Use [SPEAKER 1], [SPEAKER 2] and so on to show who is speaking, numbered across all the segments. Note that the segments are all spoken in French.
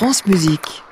[SPEAKER 1] France Musique.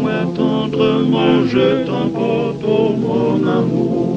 [SPEAKER 2] Moi tendrement je t'emporte, oh mon amour,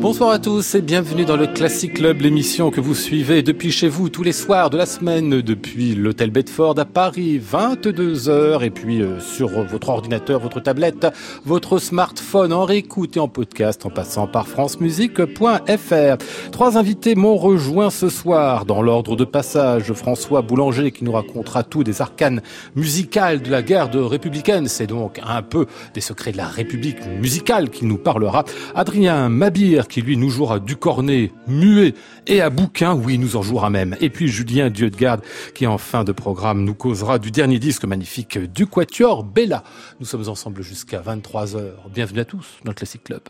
[SPEAKER 3] Bonsoir à tous et bienvenue dans le Classic Club, l'émission que vous suivez depuis chez vous tous les soirs de la semaine, depuis l'hôtel Bedford à Paris, 22h, et puis euh, sur votre ordinateur, votre tablette, votre smartphone, en réécoute et en podcast, en passant par francemusique.fr. Trois invités m'ont rejoint ce soir, dans l'ordre de passage, François Boulanger qui nous racontera tout des arcanes musicales de la guerre de républicaine, c'est donc un peu des secrets de la République musicale qu'il nous parlera. Adrien Mabir qui lui nous jouera du cornet muet et à bouquin, oui, nous en jouera même. Et puis Julien Dieudegarde qui en fin de programme nous causera du dernier disque magnifique du Quatuor Bella. Nous sommes ensemble jusqu'à 23h. Bienvenue à tous dans le Classic Club.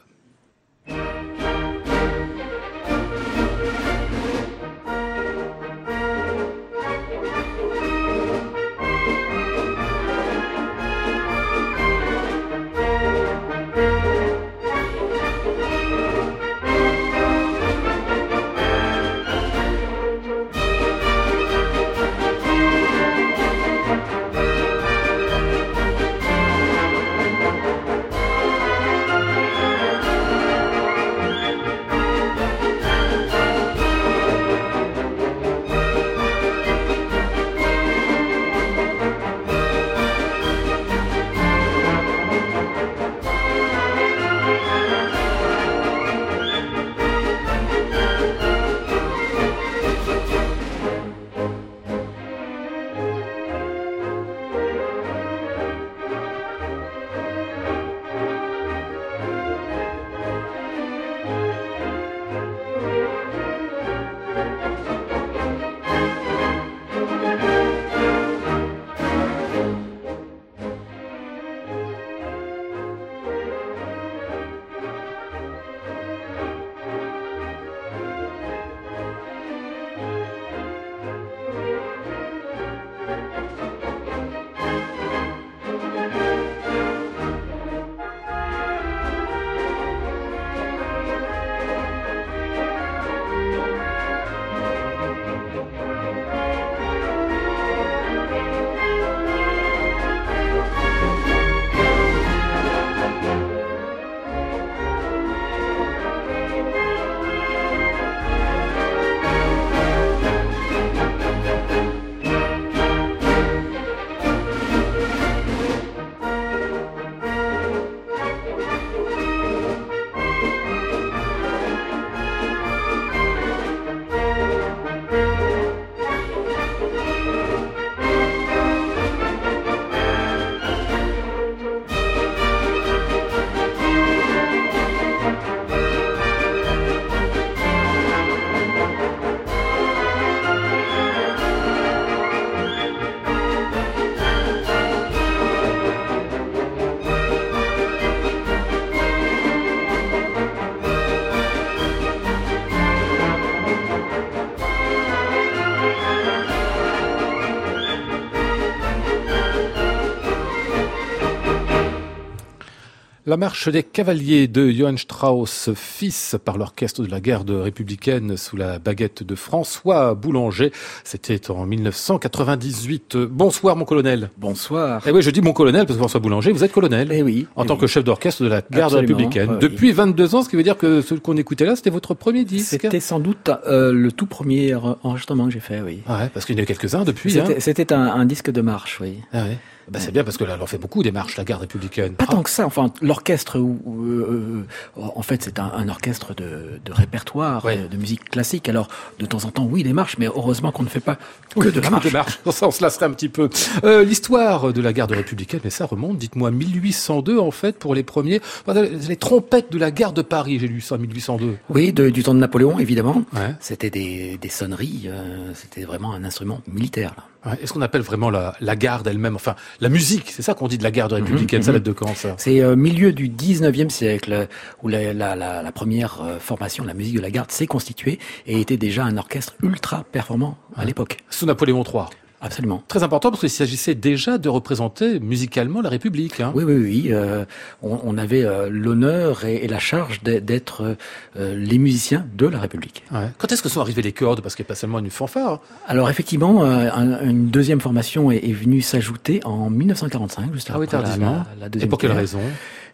[SPEAKER 3] La marche des cavaliers de Johann Strauss, fils par l'orchestre de la garde républicaine sous la baguette de François Boulanger. C'était en 1998. Bonsoir mon colonel.
[SPEAKER 4] Bonsoir.
[SPEAKER 3] Eh oui, je dis mon colonel parce que François Boulanger, vous êtes colonel.
[SPEAKER 4] Eh oui.
[SPEAKER 3] En
[SPEAKER 4] eh
[SPEAKER 3] tant
[SPEAKER 4] oui.
[SPEAKER 3] que chef d'orchestre de la garde
[SPEAKER 4] Absolument,
[SPEAKER 3] républicaine.
[SPEAKER 4] ouais,
[SPEAKER 3] Depuis 22 ans, ce qui veut dire que ce qu'on écoutait là, c'était votre premier disque.
[SPEAKER 4] C'était sans doute euh, le tout premier enregistrement que j'ai fait, oui.
[SPEAKER 3] Ouais, parce qu'il y en a eu quelques-uns depuis. Hein.
[SPEAKER 4] C'était c'était un, un disque de marche, oui.
[SPEAKER 3] Ah ouais. Bah, c'est bien parce que là, elle en fait beaucoup des marches, la garde républicaine.
[SPEAKER 4] Pas tant que ça. Enfin, l'orchestre, euh, euh, en fait, c'est un, un orchestre de, de répertoire,
[SPEAKER 3] Ouais.
[SPEAKER 4] de musique classique. Alors, de temps en temps, oui, des marches, mais heureusement qu'on ne fait pas que de la marche.
[SPEAKER 3] Des marches. Pour ça, on se lasserait un petit peu. Euh, L'histoire de la garde républicaine, mais ça remonte, dites-moi, 1802 en fait, pour les premiers. Enfin, les trompettes de la gare de Paris, j'ai lu ça, 1802.
[SPEAKER 4] Oui, de- du temps de Napoléon, évidemment.
[SPEAKER 3] Ouais.
[SPEAKER 4] C'était des, des sonneries. euh, c'était vraiment un instrument militaire. Là.
[SPEAKER 3] Est-ce qu'on appelle vraiment la, la garde elle-même, enfin la musique, c'est ça qu'on dit de la garde républicaine, ça date de quand ça?
[SPEAKER 4] C'est euh, milieu du 19e siècle où la, la, la, première euh, formation, la musique de la garde, s'est constituée et était déjà un orchestre ultra performant à l'époque.
[SPEAKER 3] Sous Napoléon III
[SPEAKER 4] Absolument.
[SPEAKER 3] Très important parce qu'il s'agissait déjà de représenter musicalement la République. Hein.
[SPEAKER 4] Oui, oui, oui. Euh, on, on, avait euh, l'honneur et, et, la charge d'être euh, les musiciens de la République.
[SPEAKER 3] Ouais. Quand est-ce que sont arrivées les cordes? Parce qu'il n'y a pas seulement une fanfare.
[SPEAKER 4] Alors effectivement, euh, un, une deuxième formation est, est venue s'ajouter en 1945, juste
[SPEAKER 3] ah oui,
[SPEAKER 4] tardivement. La, la, deuxième
[SPEAKER 3] et pour quelle raison?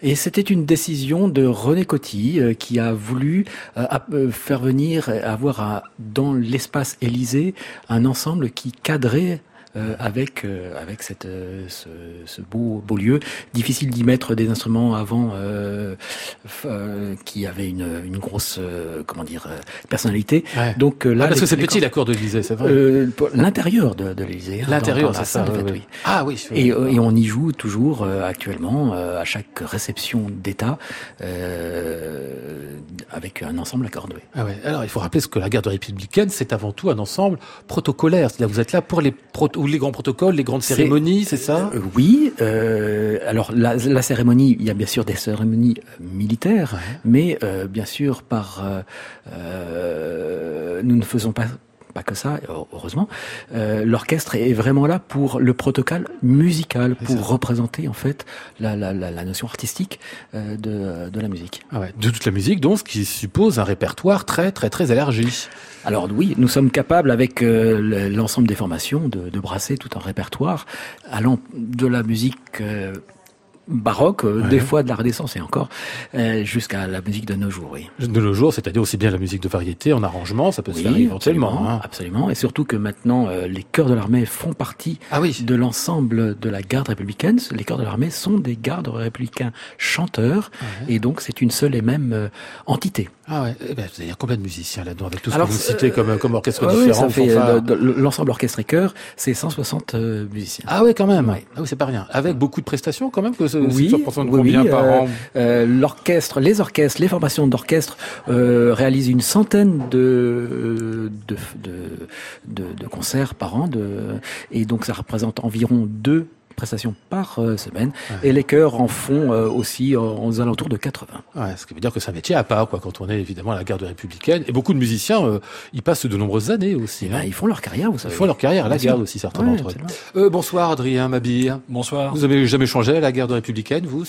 [SPEAKER 4] Et c'était une décision de René Coty euh, qui a voulu euh, faire venir, avoir dans l'espace Élysée un ensemble qui cadrait euh, avec euh, avec cette euh, ce, ce, beau beau lieu. Difficile d'y mettre des instruments avant qui avaient une, une grosse comment dire personnalité.
[SPEAKER 3] Ouais.
[SPEAKER 4] Donc là,
[SPEAKER 3] ah, parce que c'est petit la cour de l'Élysée, c'est vrai.
[SPEAKER 4] L'intérieur de, de l'Élysée.
[SPEAKER 3] Hein, L'intérieur, c'est
[SPEAKER 4] ça. Oui.
[SPEAKER 3] oui. Ah oui.
[SPEAKER 4] Et, et, on y joue toujours actuellement à chaque réception d'État avec un ensemble accordé.
[SPEAKER 3] Ah ouais. Alors il faut rappeler ce que la garde républicaine, c'est avant tout un ensemble protocolaire. C'est-à-dire vous êtes là pour les proto les grands protocoles, les grandes cérémonies, c'est ça?
[SPEAKER 4] euh, Oui. Euh, alors la, la, cérémonie, il y a bien sûr des cérémonies militaires,
[SPEAKER 3] ouais.
[SPEAKER 4] mais euh, bien sûr par euh, nous ne faisons pas pas que ça, heureusement. Euh, L'orchestre est vraiment là pour le protocole musical, pour représenter en fait la, la, la, la notion artistique euh, de, de la musique.
[SPEAKER 3] Ah ouais, de toute la musique, donc, ce qui suppose un répertoire très très très élargi.
[SPEAKER 4] Alors oui, nous sommes capables avec euh, l'ensemble des formations de, de, brasser tout un répertoire allant de la musique baroque, ouais. des fois de la Renaissance et encore, euh, jusqu'à la musique de nos jours. Oui.
[SPEAKER 3] De nos jours, c'est-à-dire aussi bien la musique de variété en arrangement, ça peut
[SPEAKER 4] oui,
[SPEAKER 3] se faire éventuellement.
[SPEAKER 4] Absolument,
[SPEAKER 3] hein.
[SPEAKER 4] absolument, et surtout que maintenant euh, les chœurs de l'armée font partie
[SPEAKER 3] ah oui.
[SPEAKER 4] de l'ensemble de la garde républicaine. Les chœurs de l'armée sont des gardes républicains chanteurs,
[SPEAKER 3] ouais.
[SPEAKER 4] et donc c'est une seule et même euh, entité.
[SPEAKER 3] Ah ouais, eh ben, il y a combien de musiciens là-dedans avec tout ce Alors, que vous citez comme, comme orchestre
[SPEAKER 4] euh,
[SPEAKER 3] différent
[SPEAKER 4] oui, L'ensemble orchestre et chœur, c'est 160 euh, musiciens.
[SPEAKER 3] Ah oui, quand même. Ouais. Ah oui, c'est pas rien. Avec beaucoup de prestations quand même que
[SPEAKER 4] oui,
[SPEAKER 3] combien
[SPEAKER 4] oui,
[SPEAKER 3] par
[SPEAKER 4] euh,
[SPEAKER 3] an
[SPEAKER 4] euh, L'orchestre, les orchestres, les formations d'orchestre euh, réalisent une centaine de de, de, de, de concerts par an, de, et donc ça représente environ deux prestations par euh, semaine
[SPEAKER 3] ouais.
[SPEAKER 4] et les chœurs en font euh, aussi euh, aux alentours de 80.
[SPEAKER 3] Ouais, ce qui veut dire que c'est un métier à part quoi quand on est évidemment à la garde républicaine et beaucoup de musiciens euh, y passent de nombreuses années aussi.
[SPEAKER 4] Hein. Ben, ils font leur carrière, vous savez.
[SPEAKER 3] Ils font leur carrière à la garde aussi certains
[SPEAKER 4] ouais,
[SPEAKER 3] d'entre eux. Euh, bonsoir Adrien Mabille.
[SPEAKER 1] Bonsoir.
[SPEAKER 3] Vous avez jamais changé à la garde républicaine vous?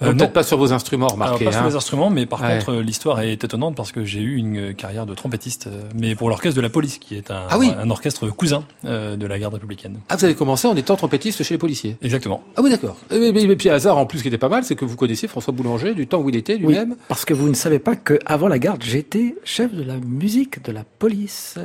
[SPEAKER 1] Euh,
[SPEAKER 3] Peut-être pas sur vos instruments, remarquez.
[SPEAKER 1] Alors, pas
[SPEAKER 3] hein.
[SPEAKER 1] sur mes instruments, mais par
[SPEAKER 3] Ouais.
[SPEAKER 1] contre, euh, l'histoire est étonnante parce que j'ai eu une carrière de trompettiste, euh, mais pour l'orchestre de la police, qui est un,
[SPEAKER 3] Ah oui.
[SPEAKER 1] un orchestre cousin euh, de la garde républicaine.
[SPEAKER 3] Ah, vous avez commencé en étant trompettiste chez les policiers.
[SPEAKER 1] Exactement.
[SPEAKER 3] Ah oui, d'accord. Et, mais, mais puis hasard en plus qui était pas mal, c'est que vous connaissiez François Boulanger du temps où il était
[SPEAKER 4] Oui,
[SPEAKER 3] lui-même.
[SPEAKER 4] parce que vous ne savez pas que avant la garde, j'étais chef de la musique de la police.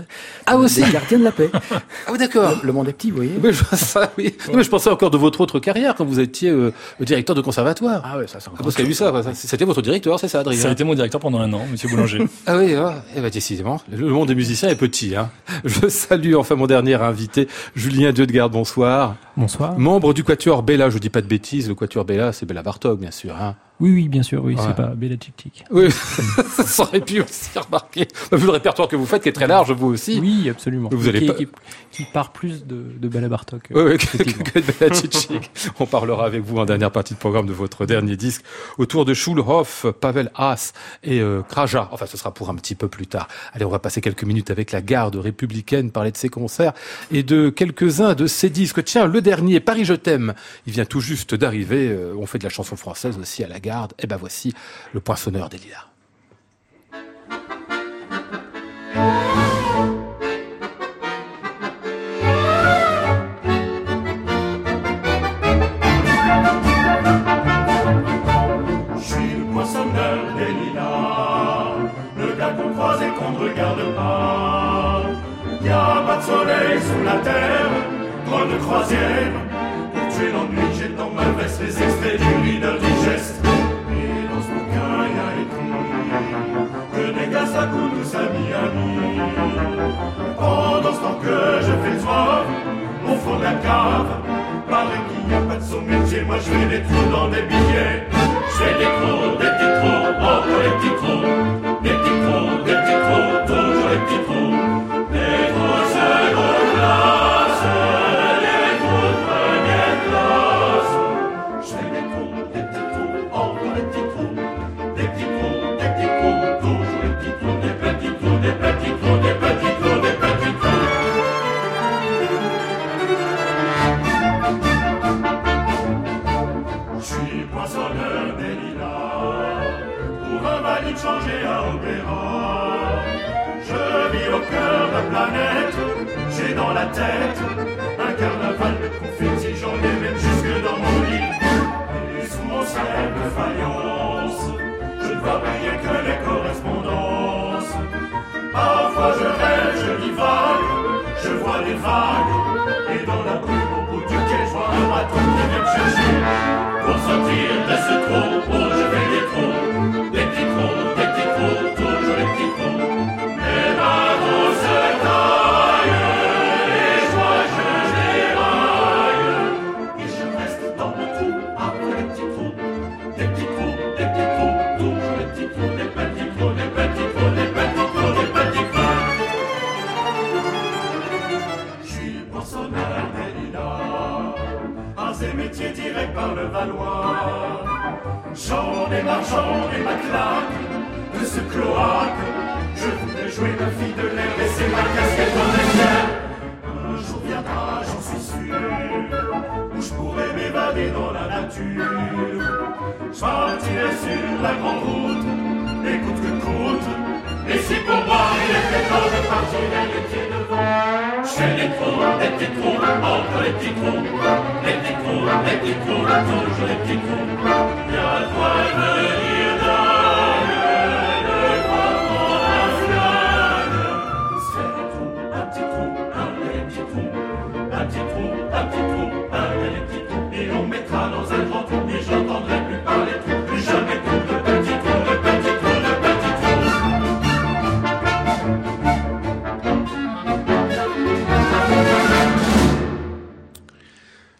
[SPEAKER 3] Ah
[SPEAKER 4] euh,
[SPEAKER 3] aussi
[SPEAKER 4] Des gardiens de la paix.
[SPEAKER 3] Ah oui, d'accord.
[SPEAKER 4] Le, le monde est petit, vous voyez.
[SPEAKER 3] Mais je, ça, oui. Mais je pensais encore de votre autre carrière quand vous étiez euh, directeur de conservatoire.
[SPEAKER 4] Ah ouais, ça c'est
[SPEAKER 3] Ah, parce qu'il y a eu ça, C'était votre directeur, c'est ça, Adrien
[SPEAKER 1] Ça a été mon directeur pendant un an, Monsieur Boulanger.
[SPEAKER 3] Ah oui, ah, eh ben, décidément, le monde des musiciens est petit. Hein. Je salue enfin mon dernier invité, Julien Dieu de Garde, bonsoir.
[SPEAKER 5] Bonsoir.
[SPEAKER 3] Membre du Quatuor Bella, je dis pas de bêtises, le Quatuor Bella, c'est Bella Bartok, bien sûr. Hein.
[SPEAKER 5] Oui, oui, bien sûr, oui,
[SPEAKER 3] Ouais.
[SPEAKER 5] c'est pas Chic.
[SPEAKER 3] Oui, ça aurait pu aussi remarquer. Vu le répertoire que vous faites, qui est très large, vous aussi.
[SPEAKER 5] Oui, absolument.
[SPEAKER 3] Vous allez
[SPEAKER 5] qui,
[SPEAKER 3] pas-
[SPEAKER 5] qui, qui part plus de, de Bella Bartok.
[SPEAKER 3] Oui, oui, que, de. On parlera avec vous en dernière partie de programme de votre dernier disque autour de Schulhoff, Pavel Haas et euh, Kraja. Enfin, ce sera pour un petit peu plus tard. Allez, on va passer quelques minutes avec la garde républicaine, parler de ses concerts et de quelques-uns de ses disques. Tiens, le dernier, Paris je t'aime, il vient tout juste d'arriver. Euh, on fait de la chanson française aussi à la garde. Et ben voici le poinçonneur des lilas.
[SPEAKER 2] Je suis le poissonneur des lilas, le gars qu'on croise et qu'on ne regarde pas. Y a pas de soleil sous la terre, drôle de croisière. Pour tuer l'ennui, j'ai dans ma veste les extraits du leader digeste. Coule tous à Miami. Pendant ce temps que je fais le soir, au fond de la cave, paraît qu'il n'y a pas de son métier, moi je fais des trous dans des billets. Je fais des trous, des petits trous, encore des petits trous, la planète, j'ai dans la tête un carnaval de confettis, j'en ai même jusque dans mon lit. Et sous mon ciel de faïence, je ne vois rien que les correspondances. Parfois je rêve, je divague, je vois des vagues, et dans la brume au bout duquel je vois un bateau qui vient me chercher. Pour sortir de ce trou, oh je fais par le Valois. J'en ai marre, j'en ai ma claque de ce cloaque. Je voudrais jouer ma fille de l'air, laisser ma casquette dans les airs. Un jour viendra, j'en suis sûr, où je pourrai m'évader dans la nature. Je partirai sur la grande route, et coûte que coûte. Et si pour moi il était temps, je partirai les pieds devant. Trous, des petits trous, entre les petits trous. Les petits trous, les petits trous, toujours les petits trous. Y'a de quoi venir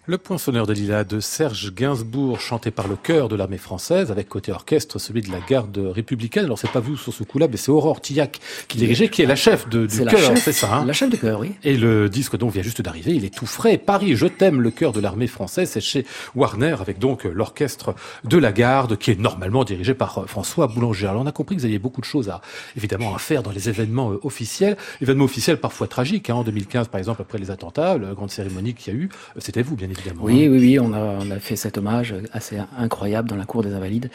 [SPEAKER 3] Le poinçonneur de lilas de Serge Gainsbourg, chanté par le chœur de l'armée française, avec côté orchestre celui de la garde républicaine. Alors c'est pas vous sur ce coup-là, mais c'est Aurore Tillac qui dirigeait, qui est la chef de, du chœur,
[SPEAKER 4] chef,
[SPEAKER 3] c'est ça hein
[SPEAKER 4] la chef de chœur, oui.
[SPEAKER 3] Et le disque donc vient juste d'arriver, il est tout frais. Paris, je t'aime, le cœur de l'armée française, c'est chez Warner avec donc l'orchestre de la garde qui est normalement dirigé par euh, François Boulanger. Alors on a compris que vous aviez beaucoup de choses à évidemment à faire dans les événements euh, officiels, événements officiels parfois tragiques. Hein, en 2015 par exemple après les attentats, la grande cérémonie qu'il y a eu, euh, c'était vous bien évidemment.
[SPEAKER 4] Oui,
[SPEAKER 3] hein.
[SPEAKER 4] oui, oui, on a, on a fait cet hommage assez incroyable dans la cour des Invalides,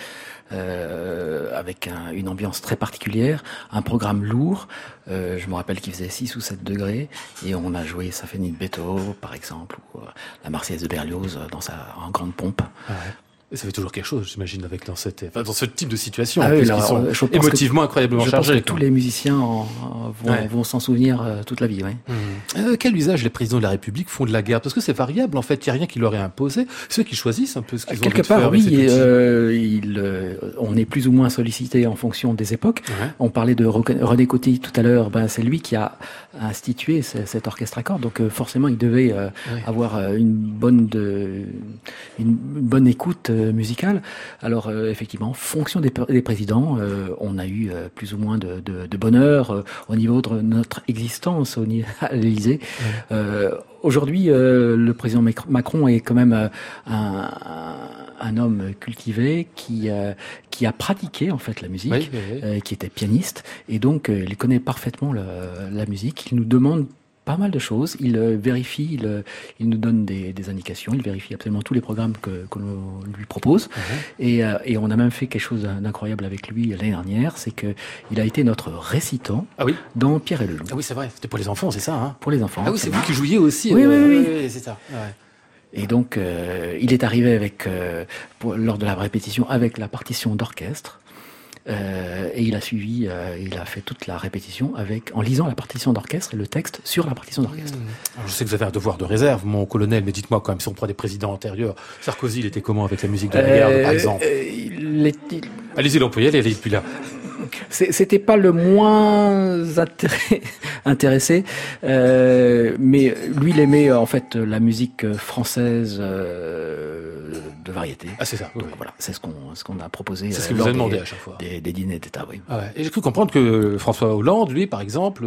[SPEAKER 4] euh, avec un- une ambiance très particulière, un programme lourd. Euh, je me rappelle qu'il faisait 6 ou 7 degrés, et on a joué Symphonie de Beethoven, par exemple, ou euh, la Marseillaise de Berlioz dans sa en grande pompe.
[SPEAKER 3] Ah ouais. Ça fait toujours quelque chose, j'imagine, avec dans cette, enfin, dans ce type de situation,
[SPEAKER 4] Ah oui, alors,
[SPEAKER 3] sont
[SPEAKER 4] euh, je pense que-
[SPEAKER 3] émotivement incroyablement
[SPEAKER 4] Je pense
[SPEAKER 3] chargés.
[SPEAKER 4] que tous les musiciens en- en vont,
[SPEAKER 3] Ouais.
[SPEAKER 4] s'en souvenir euh, toute la vie. Ouais.
[SPEAKER 3] Euh, quel usage les présidents de la République font de la guerre? Parce que c'est variable, en fait, il n'y a rien qui leur est imposé. Ceux qui choisissent un peu ce qu'ils ont
[SPEAKER 4] Quelque
[SPEAKER 3] faire
[SPEAKER 4] part,
[SPEAKER 3] avec
[SPEAKER 4] oui, euh, il, on est plus ou moins sollicité en fonction des époques.
[SPEAKER 3] Ouais.
[SPEAKER 4] On parlait de René Coty tout à l'heure, ben, c'est lui qui a institué ce- cet orchestre à cordes, donc forcément il devait avoir une bonne de, une bonne écoute musicale. Alors euh, effectivement, en fonction des, pr- des présidents, euh, on a eu euh, plus ou moins de, de, de bonheur euh, au niveau de notre existence au niveau à l'Élysée. Euh, Aujourd'hui, euh, le président Mac- Macron est quand même euh, un, homme cultivé qui euh, qui a pratiqué en fait la musique
[SPEAKER 3] Oui, oui, oui.
[SPEAKER 4] euh, qui était pianiste et donc euh, il connaît parfaitement le- la musique. Il nous demande pas mal de choses. Il euh, vérifie, il, euh, il nous donne des, des indications, il vérifie absolument tous les programmes que, que l'on lui propose. Et, euh, et on a même fait quelque chose d'incroyable avec lui l'année dernière, c'est que il a été notre récitant
[SPEAKER 3] Ah oui,
[SPEAKER 4] dans Pierre et le Loup
[SPEAKER 3] ah oui c'est vrai, c'était pour les enfants, c'est ça. Hein
[SPEAKER 4] pour les enfants.
[SPEAKER 3] ah oui, c'est vous qui jouiez aussi.
[SPEAKER 4] Oui,
[SPEAKER 3] euh,
[SPEAKER 4] oui, oui.
[SPEAKER 3] c'est ça. Ouais.
[SPEAKER 4] Et donc, euh, il est arrivé avec, euh, pour- lors de la répétition avec la partition d'orchestre. Euh, et il a suivi, euh, il a fait toute la répétition avec, en lisant la partition d'orchestre et le texte sur la partition d'orchestre.
[SPEAKER 3] Alors, je sais que vous avez un devoir de réserve, mon colonel, mais dites-moi quand même, si on prend des présidents antérieurs, Sarkozy, il était comment avec la musique de la garde, par
[SPEAKER 4] Euh,
[SPEAKER 3] exemple
[SPEAKER 4] euh, il est- il-
[SPEAKER 3] Allez-y, l'employé, allez, allez, depuis là.
[SPEAKER 4] C'était pas le moins intéressé, euh, mais lui, il aimait euh, en fait la musique française euh, de variété.
[SPEAKER 3] Ah, c'est ça.
[SPEAKER 4] Donc,
[SPEAKER 3] oui.
[SPEAKER 4] voilà, c'est ce qu'on ce qu'on a proposé.
[SPEAKER 3] C'est ce que vous avez demandé
[SPEAKER 4] des-
[SPEAKER 3] à chaque fois.
[SPEAKER 4] Des, des dîners d'État, oui.
[SPEAKER 3] Ah ouais. Et j'ai cru comprendre que François Hollande, lui, par exemple,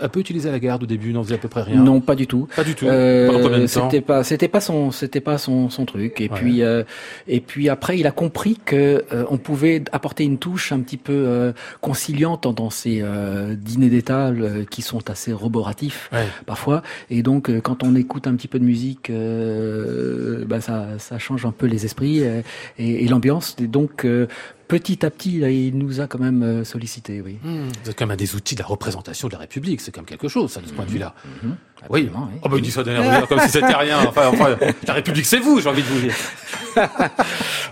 [SPEAKER 3] a peu utilisé la garde au début, n'en faisait à peu près rien.
[SPEAKER 4] Non, pas du tout.
[SPEAKER 3] Pas du tout.
[SPEAKER 4] Euh, c'était pas, c'était pas son, c'était pas son, son truc. Et
[SPEAKER 3] Ouais.
[SPEAKER 4] puis, et puis après, il a compris que on pouvait apporter une touche un petit peu euh, conciliant dans ces euh, dîners d'État euh, qui sont assez roboratifs
[SPEAKER 3] Ouais.
[SPEAKER 4] parfois. Et donc, quand on écoute un petit peu de musique, bah, ça, ça change un peu les esprits et, et l'ambiance. Et donc, petit à petit, là, il nous a quand même euh, sollicité, oui.
[SPEAKER 3] Hmm, Vous êtes quand même un des outils de la représentation de la République. C'est quand même quelque chose, ça, de ce point de vue-là.
[SPEAKER 4] Mhm,
[SPEAKER 3] Oui.
[SPEAKER 4] absolument, oui.
[SPEAKER 3] Oh, bah, il dit ça d'un comme si c'était rien. Enfin, enfin, la République, c'est vous, j'ai envie de vous dire.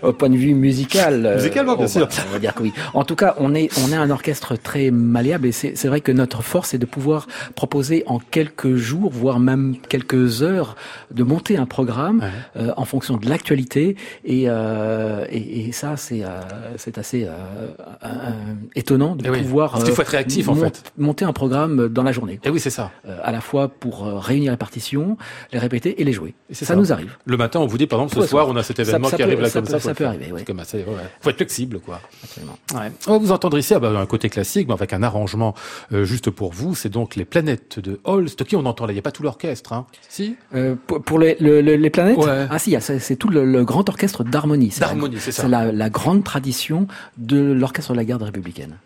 [SPEAKER 4] Au point de vue musical, euh,
[SPEAKER 3] Musicalement, bien sûr.
[SPEAKER 4] va- On va dire que oui. En tout cas, on est on est un orchestre très malléable et c'est c'est vrai que notre force est de pouvoir proposer en quelques jours, voire même quelques heures, de monter un programme
[SPEAKER 3] Ouais.
[SPEAKER 4] euh, en fonction de l'actualité et, euh, et et ça c'est euh, c'est assez euh, étonnant de
[SPEAKER 3] Eh oui,
[SPEAKER 4] pouvoir
[SPEAKER 3] parce qu'il faut
[SPEAKER 4] euh,
[SPEAKER 3] être réactif, en
[SPEAKER 4] mont-
[SPEAKER 3] fait.
[SPEAKER 4] monter un programme dans la journée,
[SPEAKER 3] Et oui, c'est ça.
[SPEAKER 4] euh, à la fois pour réunir les partitions, les répéter et les jouer.
[SPEAKER 3] Et
[SPEAKER 4] Ça,
[SPEAKER 3] ça.
[SPEAKER 4] nous arrive.
[SPEAKER 3] Le matin, on vous dit, par exemple, ce
[SPEAKER 4] Ouais,
[SPEAKER 3] soir, on a cet événement
[SPEAKER 4] ça
[SPEAKER 3] qui
[SPEAKER 4] peut-
[SPEAKER 3] arrive là comme
[SPEAKER 4] peut-
[SPEAKER 3] ça.
[SPEAKER 4] ça peut arriver, oui.
[SPEAKER 3] Comme assez- ouais. Faut être flexible, quoi.
[SPEAKER 4] Absolument.
[SPEAKER 3] Ouais. On vous entendre ici, ah bah, un côté classique, mais avec un arrangement euh, juste pour vous. C'est donc les planètes de Holst. Qui on entend là Il n'y a pas tout l'orchestre, hein Si?
[SPEAKER 4] Euh, pour, pour les, le- le- les planètes? Ah si, c'est tout le, le grand orchestre d'harmonie.
[SPEAKER 3] D'harmonie, c'est ça.
[SPEAKER 4] C'est la, la grande tradition de l'orchestre de la garde républicaine.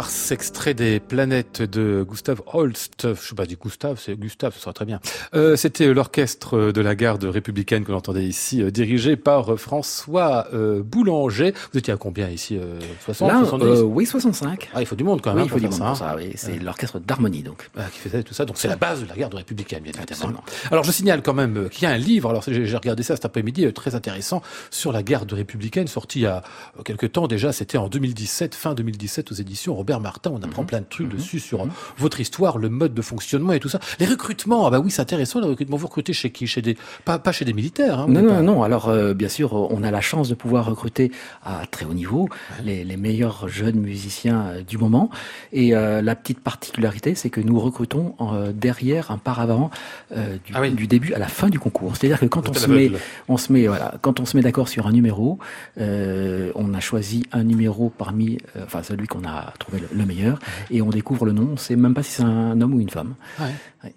[SPEAKER 3] Mars, extrait des planètes de Gustave Holst. Je sais pas dit Gustave, c'est Gustave, ce sera très bien. Euh, C'était l'orchestre de la garde républicaine que l'on entendait ici, euh, dirigé par François euh, Boulanger. Vous étiez à combien ici euh, 60,
[SPEAKER 4] Là,
[SPEAKER 3] 70
[SPEAKER 4] euh, oui, 65.
[SPEAKER 3] Ah, il faut du monde quand
[SPEAKER 4] Oui,
[SPEAKER 3] même.
[SPEAKER 4] il faut
[SPEAKER 3] pour ça, hein.
[SPEAKER 4] Oui, c'est l'orchestre d'harmonie donc.
[SPEAKER 3] Ah, qui faisait tout ça. Donc c'est la base de la garde républicaine, bien évidemment. Alors je signale quand même euh, qu'il y a un livre, alors j'ai regardé ça cet après-midi, euh, très intéressant, sur la garde républicaine, sorti il y a euh, quelques temps déjà, c'était en 2017, fin 2017 aux éditions Robert Martin, on apprend plein de trucs dessus sur euh, votre histoire, le mode de fonctionnement et tout ça. Les recrutements, ah bah oui c'est intéressant le recrutement, vous recrutez chez qui? Chez des, pas, pas chez des militaires hein,
[SPEAKER 4] Non, non,
[SPEAKER 3] pas-
[SPEAKER 4] non. Alors, euh, bien sûr, on a la chance de pouvoir recruter à très haut niveau les, les meilleurs jeunes musiciens euh, du moment. Et euh, la petite particularité, c'est que nous recrutons euh, derrière un paravent euh, du,
[SPEAKER 3] Ah oui.
[SPEAKER 4] du début à la fin du concours. C'est-à-dire que quand on se met, on se met, voilà, quand on se met d'accord sur un numéro, euh, on a choisi un numéro parmi, euh, enfin celui qu'on a trouvé le, le meilleur, et on découvre le nom. On sait même pas si c'est un homme ou une femme.
[SPEAKER 3] Ouais.
[SPEAKER 4] Ouais.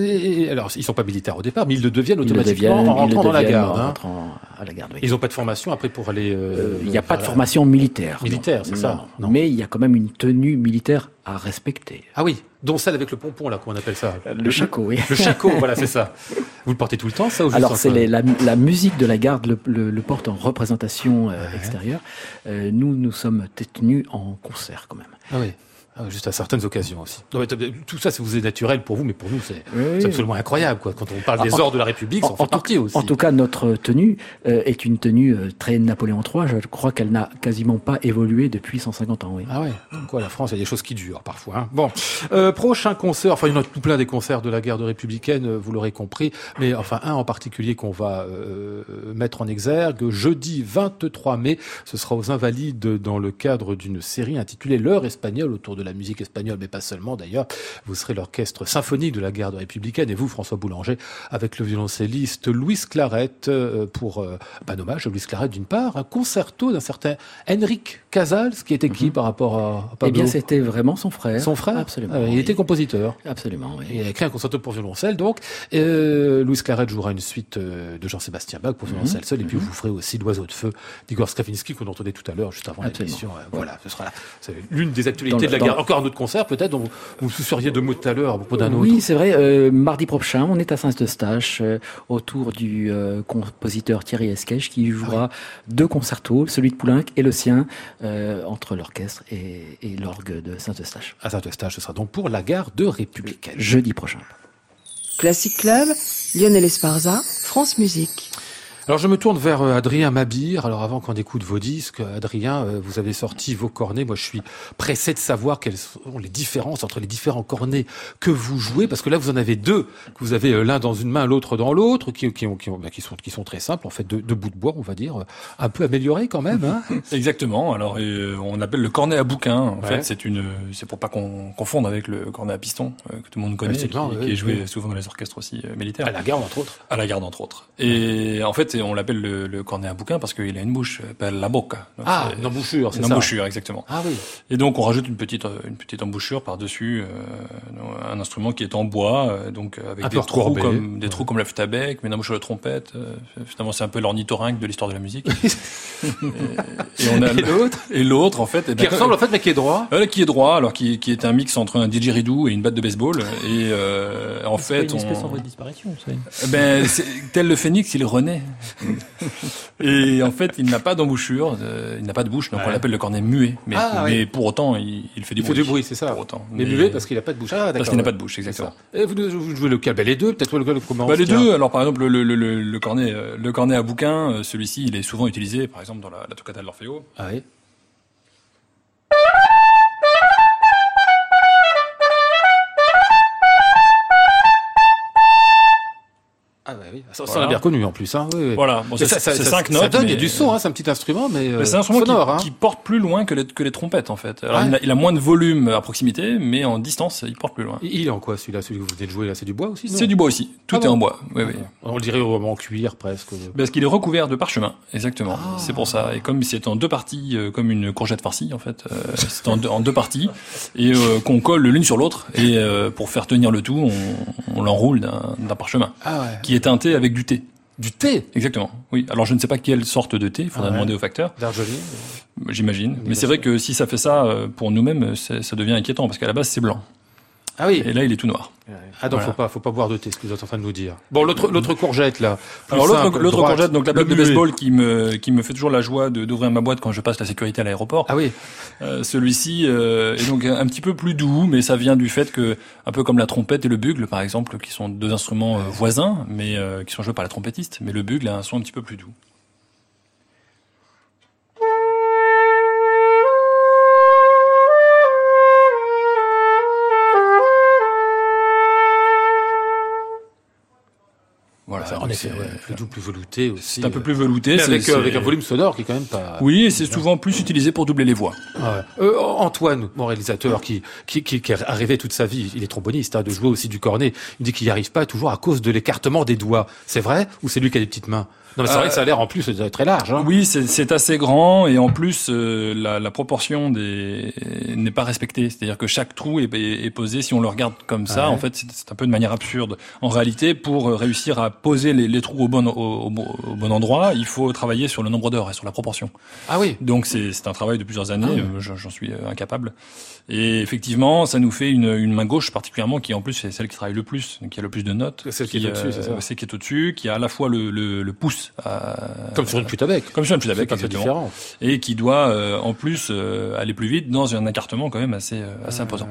[SPEAKER 3] Et, alors, ils sont pas militaires au départ, mais ils le deviennent
[SPEAKER 4] Ils le
[SPEAKER 3] automatiquement
[SPEAKER 4] deviennent,
[SPEAKER 3] en rentrant dans la garde.
[SPEAKER 4] en
[SPEAKER 3] hein.
[SPEAKER 4] à la garde. oui.
[SPEAKER 3] Ils n'ont pas de formation après pour aller. euh,
[SPEAKER 4] Euh, Il n'y a pas de
[SPEAKER 3] la-
[SPEAKER 4] formation militaire.
[SPEAKER 3] Militaire, c'est ça.
[SPEAKER 4] Non. Mais il y a quand même une tenue militaire à respecter.
[SPEAKER 3] Ah oui, dont celle avec le pompon là, comment on appelle ça
[SPEAKER 4] Le chaco, oui.
[SPEAKER 3] Le chaco, voilà, c'est ça. Vous le portez tout le temps, ça ou juste
[SPEAKER 4] Alors c'est la, la musique de la garde le, le- le porte en représentation euh, extérieure. Euh, nous, nous sommes tenus en concert quand même.
[SPEAKER 3] Ah oui. Ah juste à certaines occasions aussi. Non, mais t- tout ça, ça vous est naturel pour vous, mais pour nous, c'est
[SPEAKER 4] Oui,
[SPEAKER 3] c'est absolument incroyable. Quoi. Quand on parle des
[SPEAKER 4] En-
[SPEAKER 3] ordres de la République, ça en, fait partie aussi.
[SPEAKER 4] en tout cas, notre tenue euh, est une tenue euh, très Napoléon III. Je crois qu'elle n'a quasiment pas évolué depuis 150 ans. Oui.
[SPEAKER 3] Ah ouais, comme quoi la France, il y a des choses qui durent parfois. hein. Bon, euh, prochain concert, enfin il y en a tout plein des concerts de la garde républicaine, vous l'aurez compris, mais enfin un en particulier qu'on va mettre en exergue, jeudi 23 mai, ce sera aux Invalides dans le cadre d'une série intitulée L'heure espagnole autour de la musique espagnole, mais pas seulement d'ailleurs. Vous serez l'orchestre symphonique de la garde républicaine et vous, François Boulanger, avec le violoncelliste Louis Claret euh, pour euh, un hommage à Louis Claret d'une part, un concerto d'un certain Enrique Casals, qui était qui par rapport à, à
[SPEAKER 4] Eh bien, c'était vraiment son frère.
[SPEAKER 3] son frère
[SPEAKER 4] Absolument.
[SPEAKER 3] Ah, Il
[SPEAKER 4] oui.
[SPEAKER 3] était compositeur.
[SPEAKER 4] Absolument. oui.
[SPEAKER 3] Il a écrit un concerto pour violoncelle, donc. Euh, Louis Claret jouera une suite euh, de Jean-Sébastien Bach pour violoncelle seul, et puis vous ferez aussi L'Oiseau de Feu d'Igor Stravinsky qu'on entendait tout à l'heure, juste avant l'émission. Euh, voilà, ce sera l'une des actualités de la guerre. Encore un autre concert, peut-être, dont vous vous soucieriez de mots tout à l'heure à propos d'un autre.
[SPEAKER 4] Oui, c'est vrai. euh, mardi prochain, on est à Saint-Eustache euh, autour du euh, compositeur Thierry Esquèche qui jouera deux concertos, celui de Poulenc et le sien, euh, entre l'orchestre et, et l'orgue de Saint-Eustache.
[SPEAKER 3] À Saint-Eustache, ce sera donc pour la gare de Républicaine.
[SPEAKER 4] Jeudi prochain.
[SPEAKER 6] Classic Club, Lionel Esparza, France Musique.
[SPEAKER 3] Alors je me tourne vers euh, Adrien Mabir. Alors avant qu'on écoute vos disques, Adrien, euh, vous avez sorti vos cornets. Moi, je suis pressé de savoir quelles sont les différences entre les différents cornets que vous jouez, parce que là, vous en avez deux. que Vous avez euh, l'un dans une main, l'autre dans l'autre, qui, bah, qui sont qui sont très simples, en fait, de, de bout de bois, on va dire, euh, un peu améliorés quand même. Hein
[SPEAKER 1] Exactement. Alors, euh, on appelle le cornet à bouquin. En
[SPEAKER 3] Ouais.
[SPEAKER 1] fait, c'est une, c'est pour pas qu'on confonde avec le cornet à piston euh, que tout le monde connaît, et qui, est joué souvent dans les orchestres aussi euh, militaires.
[SPEAKER 3] à la gare, entre autres.
[SPEAKER 1] À la garde, entre autres. Et en fait, on l'appelle le, le cornet à bouquin parce qu'il a une bouche, euh, appelle la boca. Donc,
[SPEAKER 3] Ah,
[SPEAKER 1] c'est-
[SPEAKER 3] une embouchure, c'est
[SPEAKER 1] une
[SPEAKER 3] ça.
[SPEAKER 1] embouchure, exactement.
[SPEAKER 3] Ah oui.
[SPEAKER 1] Et donc, on rajoute une petite, euh, une petite embouchure par-dessus, euh, un instrument qui est en bois, euh, donc avec
[SPEAKER 3] Un
[SPEAKER 1] des trous comme, des
[SPEAKER 3] Ouais.
[SPEAKER 1] trous comme la flûte à bec, mais une embouchure de trompette. euh, finalement, c'est un peu l'ornithorynque de l'histoire de la musique. et, et on a
[SPEAKER 3] Et l'autre?
[SPEAKER 1] Et l'autre, en fait, eh ben,
[SPEAKER 3] Qui ressemble en fait, mais qui est droit.
[SPEAKER 1] euh, qui est droit, alors qui, qui est un mix entre un didgeridoo et une batte de baseball. Et euh, en
[SPEAKER 5] C'est
[SPEAKER 1] fait,
[SPEAKER 5] pas une espèce en
[SPEAKER 1] on...
[SPEAKER 5] voie de disparition, ça.
[SPEAKER 1] Eh Ben, c'est- tel le phénix, il renaît. et en fait, il n'a pas d'embouchure, euh, il n'a pas de bouche, donc on l'appelle le cornet muet. Mais,
[SPEAKER 3] Ah,
[SPEAKER 1] mais
[SPEAKER 3] oui.
[SPEAKER 1] pour autant, il, il fait du
[SPEAKER 3] Il fait
[SPEAKER 1] bruit.
[SPEAKER 3] du bruit, c'est ça.
[SPEAKER 1] Pour autant.
[SPEAKER 3] Mais muet parce qu'il n'a pas de bouche. Ah, d'accord.
[SPEAKER 1] parce qu'il n'a pas de bouche, exactement.
[SPEAKER 3] Et vous, vous jouez lequel? Ben, Les deux, peut-être lequel comment
[SPEAKER 1] Bah, les deux. Alors par exemple, le, le, le, le cornet, euh, le cornet à bouquin, euh, celui-ci, il est souvent utilisé, par exemple, dans la, la toccata de l'Orfeo.
[SPEAKER 3] Ah oui. Ah bah oui, ça, ça
[SPEAKER 1] Voilà.
[SPEAKER 3] on a bien connu en plus. Hein. Oui, oui.
[SPEAKER 1] Voilà. Bon, c'est
[SPEAKER 3] ça, ça, ça-
[SPEAKER 1] cinq
[SPEAKER 3] ça
[SPEAKER 1] notes.
[SPEAKER 3] donne, il y a du son, hein, c'est un petit instrument, mais, euh,
[SPEAKER 1] Mais c'est un instrument
[SPEAKER 3] sonore. hein.
[SPEAKER 1] qui, porte plus loin que les, que les trompettes en fait. Alors
[SPEAKER 3] Ouais.
[SPEAKER 1] il, a, il a moins de volume à proximité, mais en distance, il porte plus loin.
[SPEAKER 3] Il il est en quoi celui-là Celui que vous venez de jouer là, c'est du bois aussi
[SPEAKER 1] C'est du bois aussi. Tout
[SPEAKER 3] Ah
[SPEAKER 1] est
[SPEAKER 3] bon?
[SPEAKER 1] en bois. Oui, oui.
[SPEAKER 3] On le dirait en cuir presque.
[SPEAKER 1] Parce qu'il est recouvert de parchemin, exactement.
[SPEAKER 3] Ah.
[SPEAKER 1] C'est pour ça. Et comme c'est en deux parties, euh, comme une courgette farcie en fait, euh, c'est en, deux- en deux parties et euh, qu'on colle l'une sur l'autre. Et euh, pour faire tenir le tout, on, on l'enroule d'un d'un parchemin
[SPEAKER 3] Ah ouais.
[SPEAKER 1] qui est teinté avec du thé.
[SPEAKER 3] Du thé
[SPEAKER 1] Exactement. Oui. Alors je ne sais pas quelle sorte de thé. Il faudra
[SPEAKER 3] Ah ouais.
[SPEAKER 1] demander au facteur.
[SPEAKER 3] d'Argeli
[SPEAKER 1] J'imagine. Mais c'est vrai que si ça fait ça euh, pour nous-mêmes, ça devient inquiétant parce qu'à la base c'est blanc.
[SPEAKER 3] Ah oui.
[SPEAKER 1] Et là il est tout noir.
[SPEAKER 3] Ah donc
[SPEAKER 1] Voilà.
[SPEAKER 3] faut pas, faut pas boire de thé, ce que vous êtes en train de nous dire. Bon, l'autre, l'autre courgette là.
[SPEAKER 1] Alors l'autre, courgette, donc la boîte de baseball qui me qui me fait toujours la joie de, d'ouvrir ma boîte quand je passe la sécurité à l'aéroport.
[SPEAKER 3] Ah oui.
[SPEAKER 1] Euh, celui-ci euh, est donc un petit peu plus doux, mais ça vient du fait que, un peu comme la trompette et le bugle, par exemple, qui sont deux instruments euh, voisins, mais euh, qui sont joués par la trompettiste, mais le bugle a un son un petit peu plus doux. Voilà,
[SPEAKER 3] en effet,
[SPEAKER 1] c'est-
[SPEAKER 3] ouais, plus doux, plus velouté aussi.
[SPEAKER 1] c'est un peu plus velouté.
[SPEAKER 3] Mais
[SPEAKER 1] c'est-
[SPEAKER 3] avec, euh, avec un volume sonore qui est quand même pas.
[SPEAKER 1] Oui, et c'est souvent plus utilisé pour doubler les voix.
[SPEAKER 3] Ah ouais. Euh, Antoine, mon réalisateur, qui, qui, qui, qui est arrivé toute sa vie, il est tromboniste, hein, de jouer aussi du cornet. Il dit qu'il n'y arrive pas toujours à cause de l'écartement des doigts. C'est vrai ou c'est lui qui a des petites mains? Non, mais c'est
[SPEAKER 1] Euh,
[SPEAKER 3] vrai que ça a l'air en plus très large. Hein.
[SPEAKER 1] Oui, c'est assez grand et en plus euh, la, la proportion des n'est pas respectée. C'est-à-dire que chaque trou est, est- est posé. Si on le regarde comme ça,
[SPEAKER 3] Ouais.
[SPEAKER 1] en fait, c'est un peu de manière absurde. En réalité, pour euh, réussir à poser les, les trous au bon au, au au bon endroit, il faut travailler sur le nombre d'heures et sur la proportion.
[SPEAKER 3] Ah oui.
[SPEAKER 1] Donc c'est un travail de plusieurs années.
[SPEAKER 3] Ah.
[SPEAKER 1] euh, J'en suis euh, incapable. Et effectivement, ça nous fait une, une main gauche particulièrement qui en plus c'est celle qui travaille le plus, qui a le plus de notes.
[SPEAKER 3] C'est celle qui est au-dessus, c'est ça
[SPEAKER 1] Celle qui est au-dessus, qui a à la fois le, le, le pouce. à-
[SPEAKER 3] Comme sur une à bec.
[SPEAKER 1] comme sur une exactement.
[SPEAKER 3] différent.
[SPEAKER 1] Et qui doit euh, en plus euh, aller plus vite dans un écartement quand même assez, euh, assez imposant.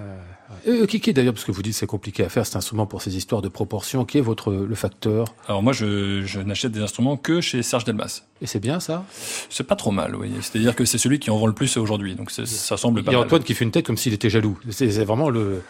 [SPEAKER 3] Euh, qui, qui est d'ailleurs, parce que vous dites que c'est compliqué à faire cet instrument pour ces histoires de proportion, qui est votre le facteur
[SPEAKER 1] Alors moi, je, je n'achète des instruments que chez Serge Delmas.
[SPEAKER 3] Et c'est bien ça?
[SPEAKER 1] C'est pas trop mal, oui. C'est-à-dire que c'est celui qui en vend le plus aujourd'hui, donc ça semble
[SPEAKER 3] Il
[SPEAKER 1] pas
[SPEAKER 3] y a
[SPEAKER 1] mal.
[SPEAKER 3] Antoine qui fait une tête comme s'il était jaloux. C'est vraiment le.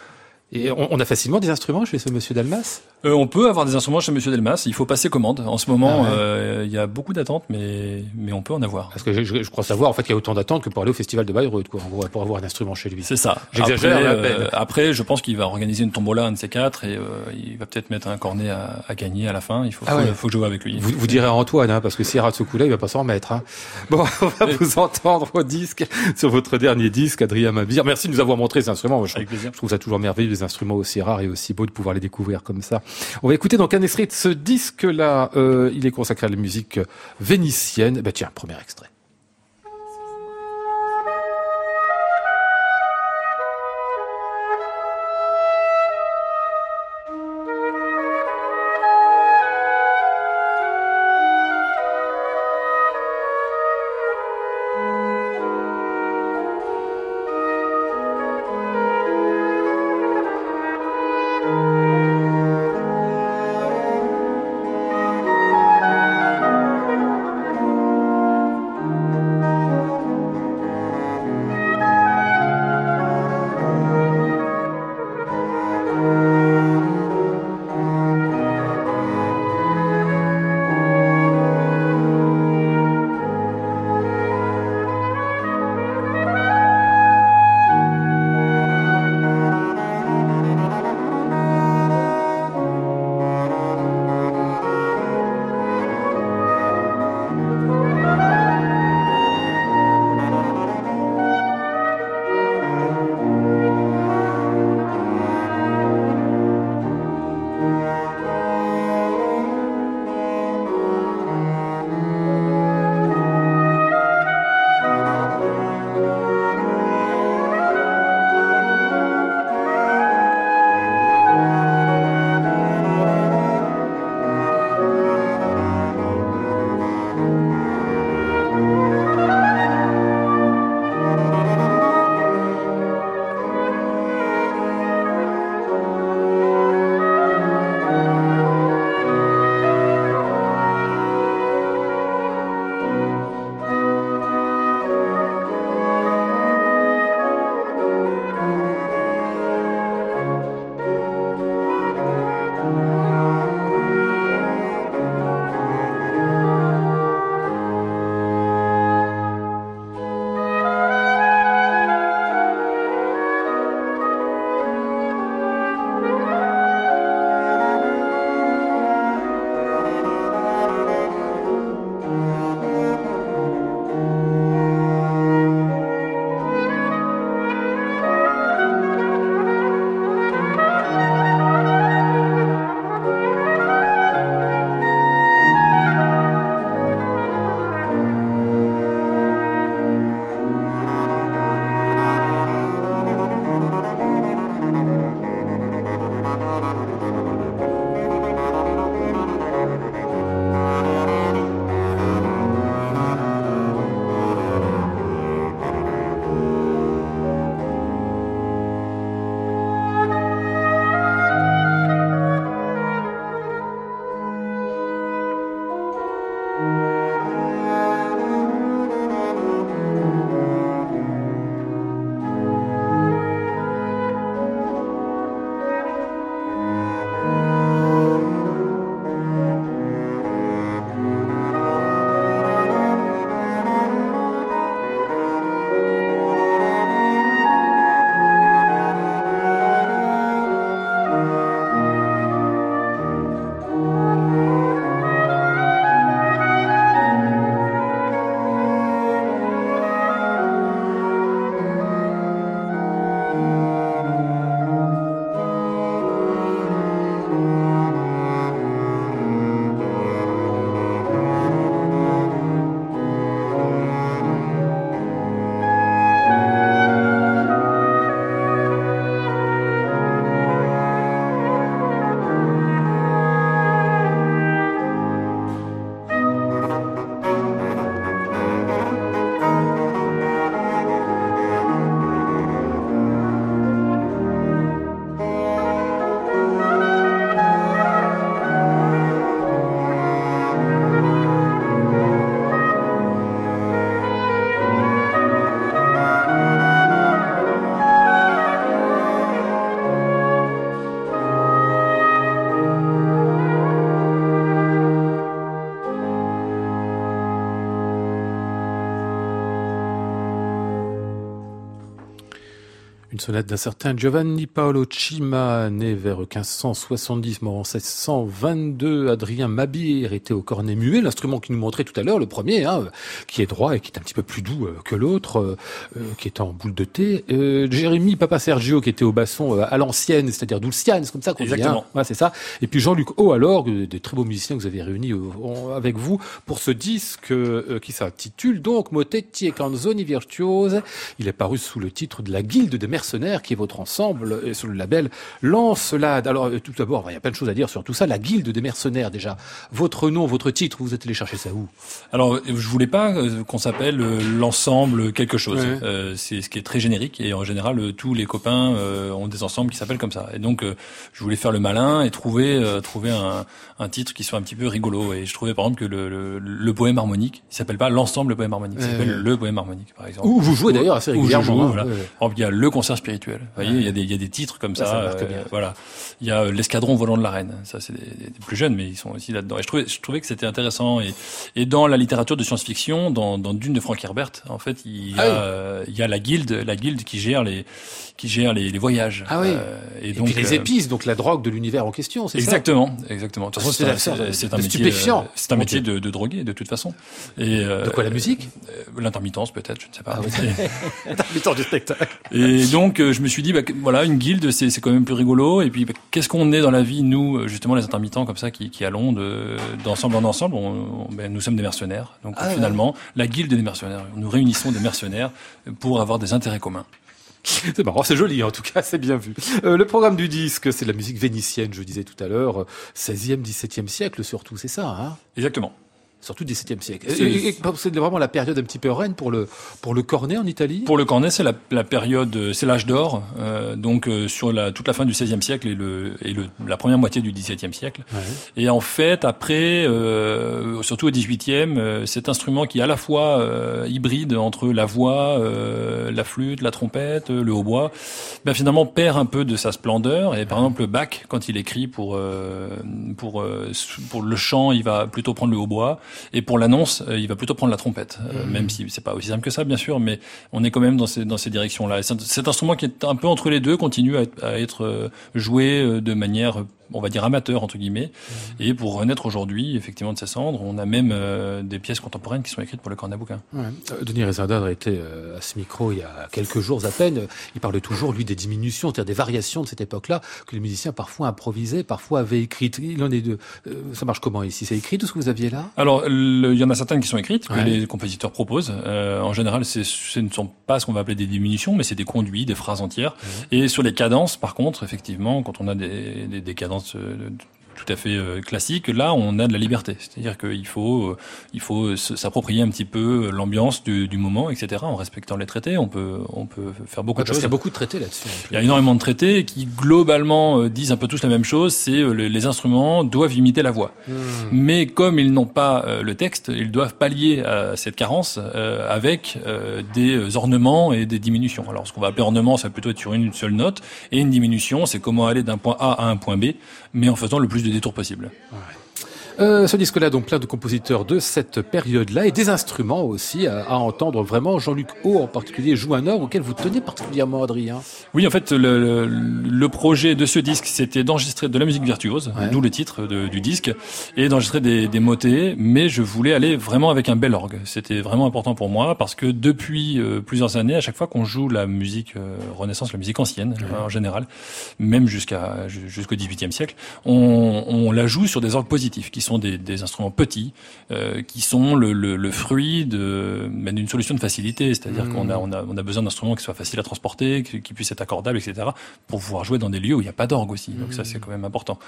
[SPEAKER 3] Et on, on a facilement des instruments chez ce monsieur Dalmas?
[SPEAKER 1] Euh, on peut avoir des instruments chez Monsieur Delmas. Il faut passer commande. En ce moment,
[SPEAKER 3] Ah ouais.
[SPEAKER 1] euh, il y a beaucoup d'attentes, mais mais on peut en avoir.
[SPEAKER 3] Parce que je, je- je crois savoir en fait qu'il y a autant d'attentes que pour aller au festival de Bayreuth, quoi, en gros, pour avoir un instrument chez lui.
[SPEAKER 1] C'est ça.
[SPEAKER 3] J'exagère,
[SPEAKER 1] Après,
[SPEAKER 3] à peine.
[SPEAKER 1] euh, après, je pense qu'il va organiser une tombola, un de ces quatre, et euh, il va peut-être mettre un cornet à, à gagner à la fin. Il faut,
[SPEAKER 3] Ah
[SPEAKER 1] faut,
[SPEAKER 3] ouais.
[SPEAKER 1] faut que je joue avec lui.
[SPEAKER 3] Vous, vous direz à Antoine, hein, parce que s'il rate ce coup-là, il va pas s'en remettre. Hein. Bon, on va vous entendre au disque, sur votre dernier disque, Adrien Mabir. Merci de nous avoir montré ces instruments. Moi, Je,
[SPEAKER 1] Avec plaisir.
[SPEAKER 3] je trouve ça toujours merveilleux, des instruments aussi rares et aussi beaux de pouvoir les découvrir comme ça. On va écouter donc un extrait de ce disque-là. Euh, il est consacré à la musique vénitienne. Bah tiens, premier extrait. Sonate d'un certain Giovanni Paolo Cima, né vers 1570, mort en 1622. Adrien Mabir était au cornet muet, l'instrument qui nous montrait tout à l'heure, le premier, hein, qui est droit et qui est un petit peu plus doux euh, que l'autre, euh, euh, qui est en boule de thé. Euh, Jérémy Papa Sergio, qui était au basson euh, à l'ancienne, c'est-à-dire dulciane, c'est comme ça qu'on dit.
[SPEAKER 1] Exactement.
[SPEAKER 3] Hein. Ouais, c'est ça. Et puis Jean-Luc O, alors, des très beaux musiciens que vous avez réunis avec vous pour ce disque euh, qui s'intitule donc Motetti e canzoni virtuose. Il est paru sous le titre de la Guilde des mercenaires, qui est votre ensemble, et sur le label Lancelade. Alors, euh, tout d'abord, il y a plein de choses à dire sur tout ça. La Guilde des mercenaires, déjà. Votre nom, votre titre, vous êtes allé chercher ça où?
[SPEAKER 1] Alors, je voulais pas euh, qu'on s'appelle euh, l'ensemble quelque chose.
[SPEAKER 3] Ouais.
[SPEAKER 1] Euh, c'est ce qui est très générique et en général, euh, tous les copains euh, ont des ensembles qui s'appellent comme ça. Et donc, euh, je voulais faire le malin et trouver euh, trouver un, un titre qui soit un petit peu rigolo. Et je trouvais par exemple que le, le, le poème harmonique, il s'appelle pas l'ensemble poème harmonique, il s'appelle le poème harmonique, par exemple.
[SPEAKER 3] Où vous jouez d'ailleurs assez
[SPEAKER 1] où je
[SPEAKER 3] régulièrement.
[SPEAKER 1] joue,
[SPEAKER 3] hein.
[SPEAKER 1] voilà.
[SPEAKER 3] Ouais, ouais.
[SPEAKER 1] Par exemple, il y a le concert spirituel. Vous voyez, il y a des il y a des titres comme
[SPEAKER 3] Ça,
[SPEAKER 1] ça.
[SPEAKER 3] ça marque
[SPEAKER 1] euh,
[SPEAKER 3] bien.
[SPEAKER 1] voilà. Il y a euh, l'escadron volant de la reine. Ça, c'est des, plus jeunes, mais ils sont aussi là-dedans. Et je trouvais, je trouvais que c'était intéressant. Et, et dans la littérature de science-fiction, dans, dans Dune de Frank Herbert, en fait, il y a,
[SPEAKER 3] Ah oui.
[SPEAKER 1] euh, il y a la guilde, la guilde qui gère les, qui gère les, les voyages.
[SPEAKER 3] Ah oui.
[SPEAKER 1] Et,
[SPEAKER 3] Et,
[SPEAKER 1] donc
[SPEAKER 3] puis les épices, donc la drogue de l'univers en question, c'est ça?
[SPEAKER 1] Exactement, exactement. De toute façon,
[SPEAKER 3] C'est
[SPEAKER 1] un- un métier,
[SPEAKER 3] stupéfiant.
[SPEAKER 1] c'est un métier de, de drogué, de toute façon. Et
[SPEAKER 3] De quoi la musique?
[SPEAKER 1] L'intermittence, peut-être, je ne sais pas.
[SPEAKER 3] Ah oui. Temps du spectacle.
[SPEAKER 1] Et donc, euh, je me suis dit, bah, que- voilà, une guilde, c'est c'est quand même plus rigolo. Et puis, bah, qu'est-ce qu'on est dans la vie, nous, euh, justement, les intermittents comme ça, qui, qui allons de- d'ensemble en ensemble? On, on- ben, Nous sommes des mercenaires. Donc,
[SPEAKER 3] Ah ouais.
[SPEAKER 1] finalement, la guilde des mercenaires. Nous réunissons des mercenaires pour avoir des intérêts communs.
[SPEAKER 3] C'est marrant, c'est joli en tout cas, c'est bien vu. Euh, le programme du disque, c'est de la musique vénitienne, je disais tout à l'heure, euh, 16e, 17e siècle surtout, c'est ça, hein?
[SPEAKER 1] Exactement.
[SPEAKER 3] Surtout 17e siècle.
[SPEAKER 1] C'est-
[SPEAKER 3] vraiment la période un petit peu reine pour le, pour le cornet en Italie
[SPEAKER 1] Pour le cornet, c'est la, la période, euh, c'est l'âge d'or, euh, donc euh, sur la, toute la fin du XVIe siècle et, le, et le, la première moitié du XVIIe siècle.
[SPEAKER 3] Ouais.
[SPEAKER 1] Et en fait, après, euh, surtout au XVIIIe, euh, cet instrument qui est à la fois euh, hybride entre la voix, euh, la flûte, la trompette, le hautbois, ben finalement perd un peu de sa splendeur. Et par exemple, Bach, quand il écrit pour euh, pour euh, pour le chant, il va plutôt prendre le hautbois, et pour l'annonce, euh, il va plutôt prendre la trompette. Euh, Même si c'est pas aussi simple que ça, bien sûr, mais on est quand même dans ces dans ces directions-là. Et Cet, instrument qui est un peu entre les deux continue à être, à être euh, joué de manière on va dire amateur entre guillemets et pour renaître aujourd'hui effectivement de ses cendres on a même euh, des pièces contemporaines qui sont écrites pour le cornet à bouquin
[SPEAKER 3] Ouais. Euh, Denis Rezardadre était euh, à ce micro il y a quelques jours à peine. Il parlait toujours, lui, des diminutions, c'est-à-dire des variations de cette époque-là, que les musiciens parfois improvisaient, parfois avaient écrites. Il en est de. euh, ça marche comment ici? C'est écrit tout ce que vous aviez là?
[SPEAKER 1] Alors le- il y en a certaines qui sont écrites que
[SPEAKER 3] Ouais.
[SPEAKER 1] les compositeurs proposent Euh, en général ce ne sont pas ce qu'on va appeler des diminutions mais c'est des conduits des phrases entières et sur les cadences par contre effectivement quand on a des, des, des cadences euh, tout à fait euh, classiques là on a de la liberté c'est-à-dire qu'il faut euh, il faut s- s'approprier un petit peu l'ambiance du, du moment etc en respectant les traités on peut on peut faire beaucoup
[SPEAKER 3] Ouais,
[SPEAKER 1] de choses
[SPEAKER 3] y a beaucoup de traités là-dessus.
[SPEAKER 1] Il y a énormément de traités qui globalement euh, disent un peu tous la même chose, c'est euh, le- les instruments doivent imiter la voix.
[SPEAKER 3] Hmm.
[SPEAKER 1] Mais comme ils n'ont pas euh, le texte, ils doivent pallier à cette carence euh, avec euh, des ornements et des diminutions. Alors ce qu'on va appeler ornement, ça va plutôt être sur une seule note, et une diminution, c'est comment aller d'un point A à un point B, mais en faisant le plus de détours possible.
[SPEAKER 3] Euh, ce disque-là, donc plein de compositeurs de cette période-là et des instruments aussi à, à entendre vraiment. Jean-Luc O en particulier joue un œuvre auquel vous tenez particulièrement, Adrien.
[SPEAKER 1] Oui, en fait, le, le- le projet de ce disque, c'était d'enregistrer de la musique virtuose,
[SPEAKER 3] Ouais.
[SPEAKER 1] d'où le titre de- du disque, et d'enregistrer des, des motets, mais je voulais aller vraiment avec un bel orgue. C'était vraiment important pour moi, parce que depuis euh, plusieurs années, à chaque fois qu'on joue la musique euh, Renaissance, la musique ancienne en général, même jusqu'à ju- jusqu'au XVIIIe siècle, on, on la joue sur des orgues positifs, qui sont des, des instruments petits, euh, qui sont le, le, le fruit de ben, d'une solution de facilité, c'est-à-dire
[SPEAKER 3] Mmh.
[SPEAKER 1] qu'on a, on a, on a besoin d'instruments qui soient faciles à transporter, qui, qui puissent être accordables, etc., pour pouvoir jouer dans des lieux où il n'y a pas d'orgue aussi. Donc ça, c'est quand même important.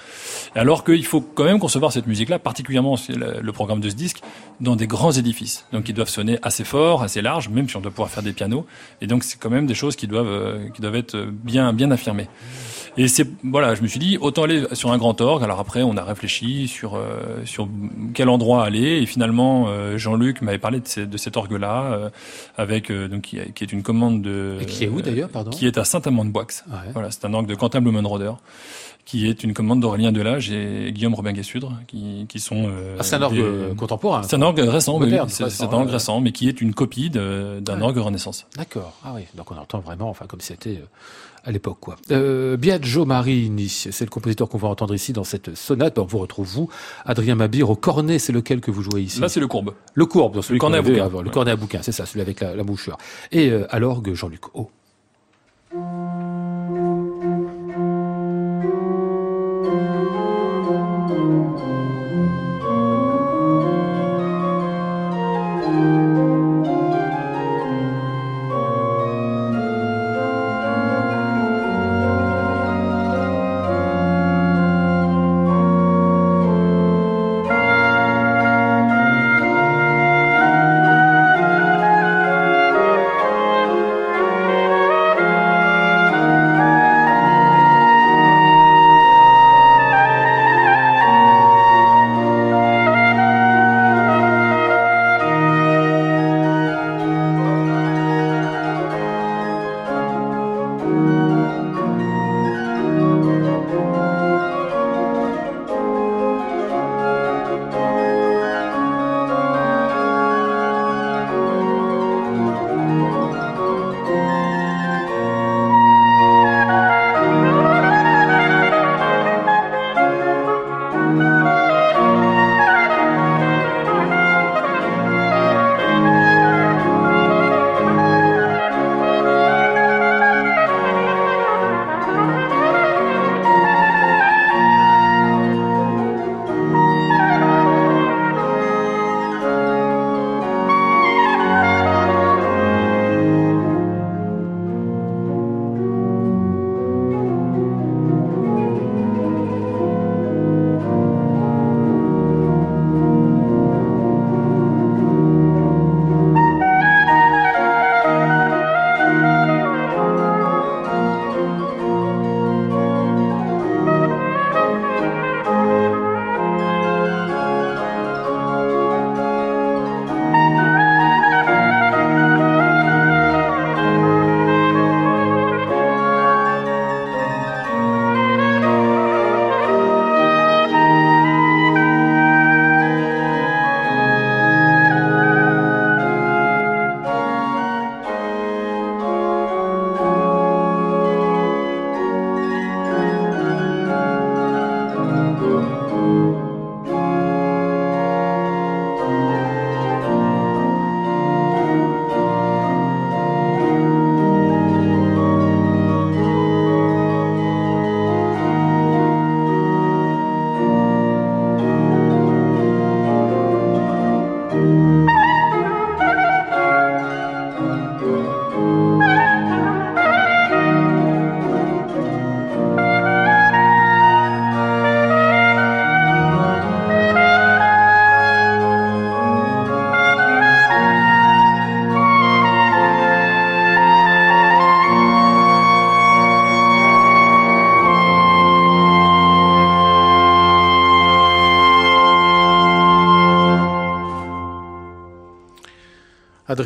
[SPEAKER 1] Alors qu'il faut quand même concevoir cette musique-là, particulièrement le programme de ce disque, dans des grands édifices. Donc ils doivent sonner assez fort, assez large, même si on doit pouvoir faire des pianos. Et donc c'est quand même des choses qui doivent, euh, qui doivent être bien, bien affirmées. Et c'est voilà, je me suis dit autant aller sur un grand orgue. Alors après, on a réfléchi sur euh, sur quel endroit aller. Et finalement, euh, Jean-Luc m'avait parlé de, de cet orgue-là, euh, avec donc qui, qui est une commande de
[SPEAKER 3] Et qui est où d'ailleurs, pardon
[SPEAKER 1] Qui est à Saint-Amand-de-Boix.
[SPEAKER 3] Ouais.
[SPEAKER 1] Voilà, c'est un orgue de Quentin Blumenroder qui est une commande d'Aurélien Delage et Guillaume Robin Guessudre, qui, qui sont. euh,
[SPEAKER 3] Ah, c'est un orgue
[SPEAKER 1] des-
[SPEAKER 3] contemporain.
[SPEAKER 1] c'est un orgue récent, oui, c'est un orgue
[SPEAKER 3] ouais.
[SPEAKER 1] récent, mais qui est une copie d'un
[SPEAKER 3] Ouais.
[SPEAKER 1] orgue Renaissance.
[SPEAKER 3] D'accord. Ah oui. Donc on entend vraiment, enfin comme c'était à l'époque, quoi. Euh, Biagio Marini, c'est le compositeur qu'on va entendre ici dans cette sonate. On vous retrouve vous, Adrien Mabir au cornet, c'est lequel que vous jouez ici?
[SPEAKER 1] Là, c'est le courbe.
[SPEAKER 3] Le courbe, dans celui
[SPEAKER 1] Le cornet
[SPEAKER 3] qu'on
[SPEAKER 1] à
[SPEAKER 3] avait
[SPEAKER 1] bouquin.
[SPEAKER 3] avant, le
[SPEAKER 1] Ouais.
[SPEAKER 3] cornet à bouquin, c'est ça, celui avec la, la mouchure. Et euh, à l'orgue Jean-Luc O.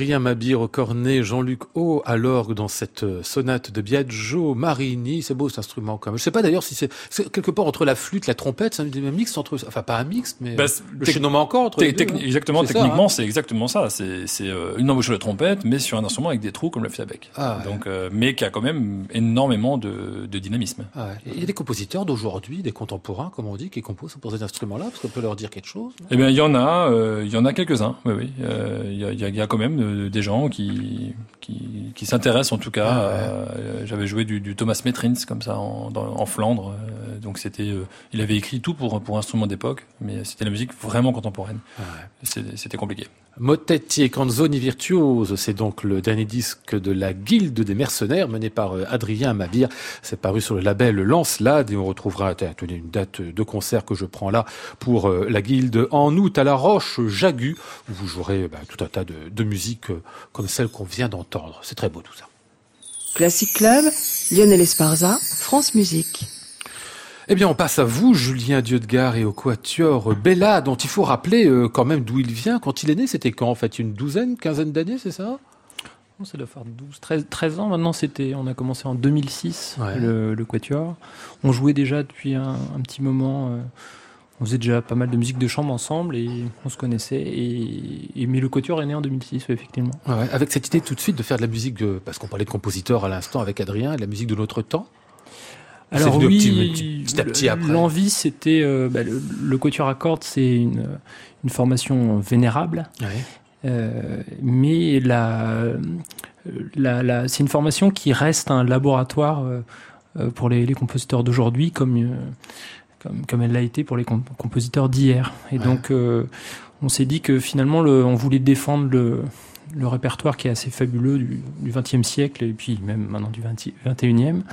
[SPEAKER 3] Adrien Mabir au cornet, Jean-Luc O à l'orgue dans cette euh, sonate de Biagio Marini. C'est beau cet instrument quand même. Je sais pas d'ailleurs si c'est quelque part entre la flûte, la trompette, c'est un mix entre, enfin pas un mix, mais
[SPEAKER 1] Bah,
[SPEAKER 3] le chaînement encore entre les deux, hein.
[SPEAKER 1] exactement, techniquement,
[SPEAKER 3] hein?
[SPEAKER 1] c'est exactement ça. C'est euh, une embauche de trompette, mais sur un instrument avec des trous comme le flûte à bec.
[SPEAKER 3] Ah ouais.
[SPEAKER 1] Donc, euh, mais qui a quand même énormément de, de dynamisme.
[SPEAKER 3] Ah ouais. Il y a des compositeurs d'aujourd'hui, des contemporains, comme on dit, qui composent pour ces instruments-là, parce qu'on peut leur dire quelque chose.
[SPEAKER 1] Eh bien, il y en a, euh, il y en a quelques-uns. Oui, oui. Il y, a, il y a- il y a quand même des gens qui qui, qui s'intéressent en tout cas.
[SPEAKER 3] Ah ouais.
[SPEAKER 1] euh, J'avais joué du, du Thomas Metrins comme ça en, dans- en Flandre. euh, donc c'était, euh, il avait écrit tout pour pour instruments d'époque, mais c'était la musique vraiment contemporaine.
[SPEAKER 3] Ah ouais.
[SPEAKER 1] C'était compliqué.
[SPEAKER 3] Motetti e canzoni virtuose, c'est donc le dernier disque de la Guilde des mercenaires mené par euh, Adrien Mabir. C'est paru sur le label Lancelade et on retrouvera tenez, une date de concert que je prends là pour euh, la Guilde en août à la Roche Jagu où vous jouerez bah, tout un tas de, de musiques euh, comme celle qu'on vient d'entendre. C'est très beau tout ça.
[SPEAKER 6] Classic Club, Lionel Esparza, France Musique.
[SPEAKER 3] Eh bien, on passe à vous, Julien Dieu-de-Gare, et au quatuor Bella, dont il faut rappeler euh, quand même d'où il vient. Quand il est né, c'était quand En fait, une douzaine, quinzaine d'années, c'est ça?
[SPEAKER 5] Non, Ça doit faire 12, 13, 13 ans maintenant. C'était, on a commencé en 2006,
[SPEAKER 3] Ouais.
[SPEAKER 5] le, le Quatuor. On jouait déjà depuis un, un petit moment. euh, on faisait déjà pas mal de musique de chambre ensemble et on se connaissait. Et, et- mais le Quatuor est né en 2006, oui, effectivement.
[SPEAKER 3] Ouais. Avec cette idée tout de suite de faire de la musique, de, parce qu'on parlait de compositeurs à l'instant avec Adrien, de la musique de notre temps.
[SPEAKER 5] Alors oui,
[SPEAKER 3] petit- petit à petit après.
[SPEAKER 5] l'envie c'était euh, bah, le, le Quatuor à cordes, c'est une, une formation vénérable. Euh, mais la, la, la- c'est une formation qui reste un laboratoire euh, pour les, les compositeurs d'aujourd'hui, comme, comme, comme elle l'a été pour les com- compositeurs d'hier. Et
[SPEAKER 3] Ouais.
[SPEAKER 5] donc, on s'est dit que finalement, le, on voulait défendre le, le répertoire qui est assez fabuleux du XXe siècle et puis même maintenant du XXIe.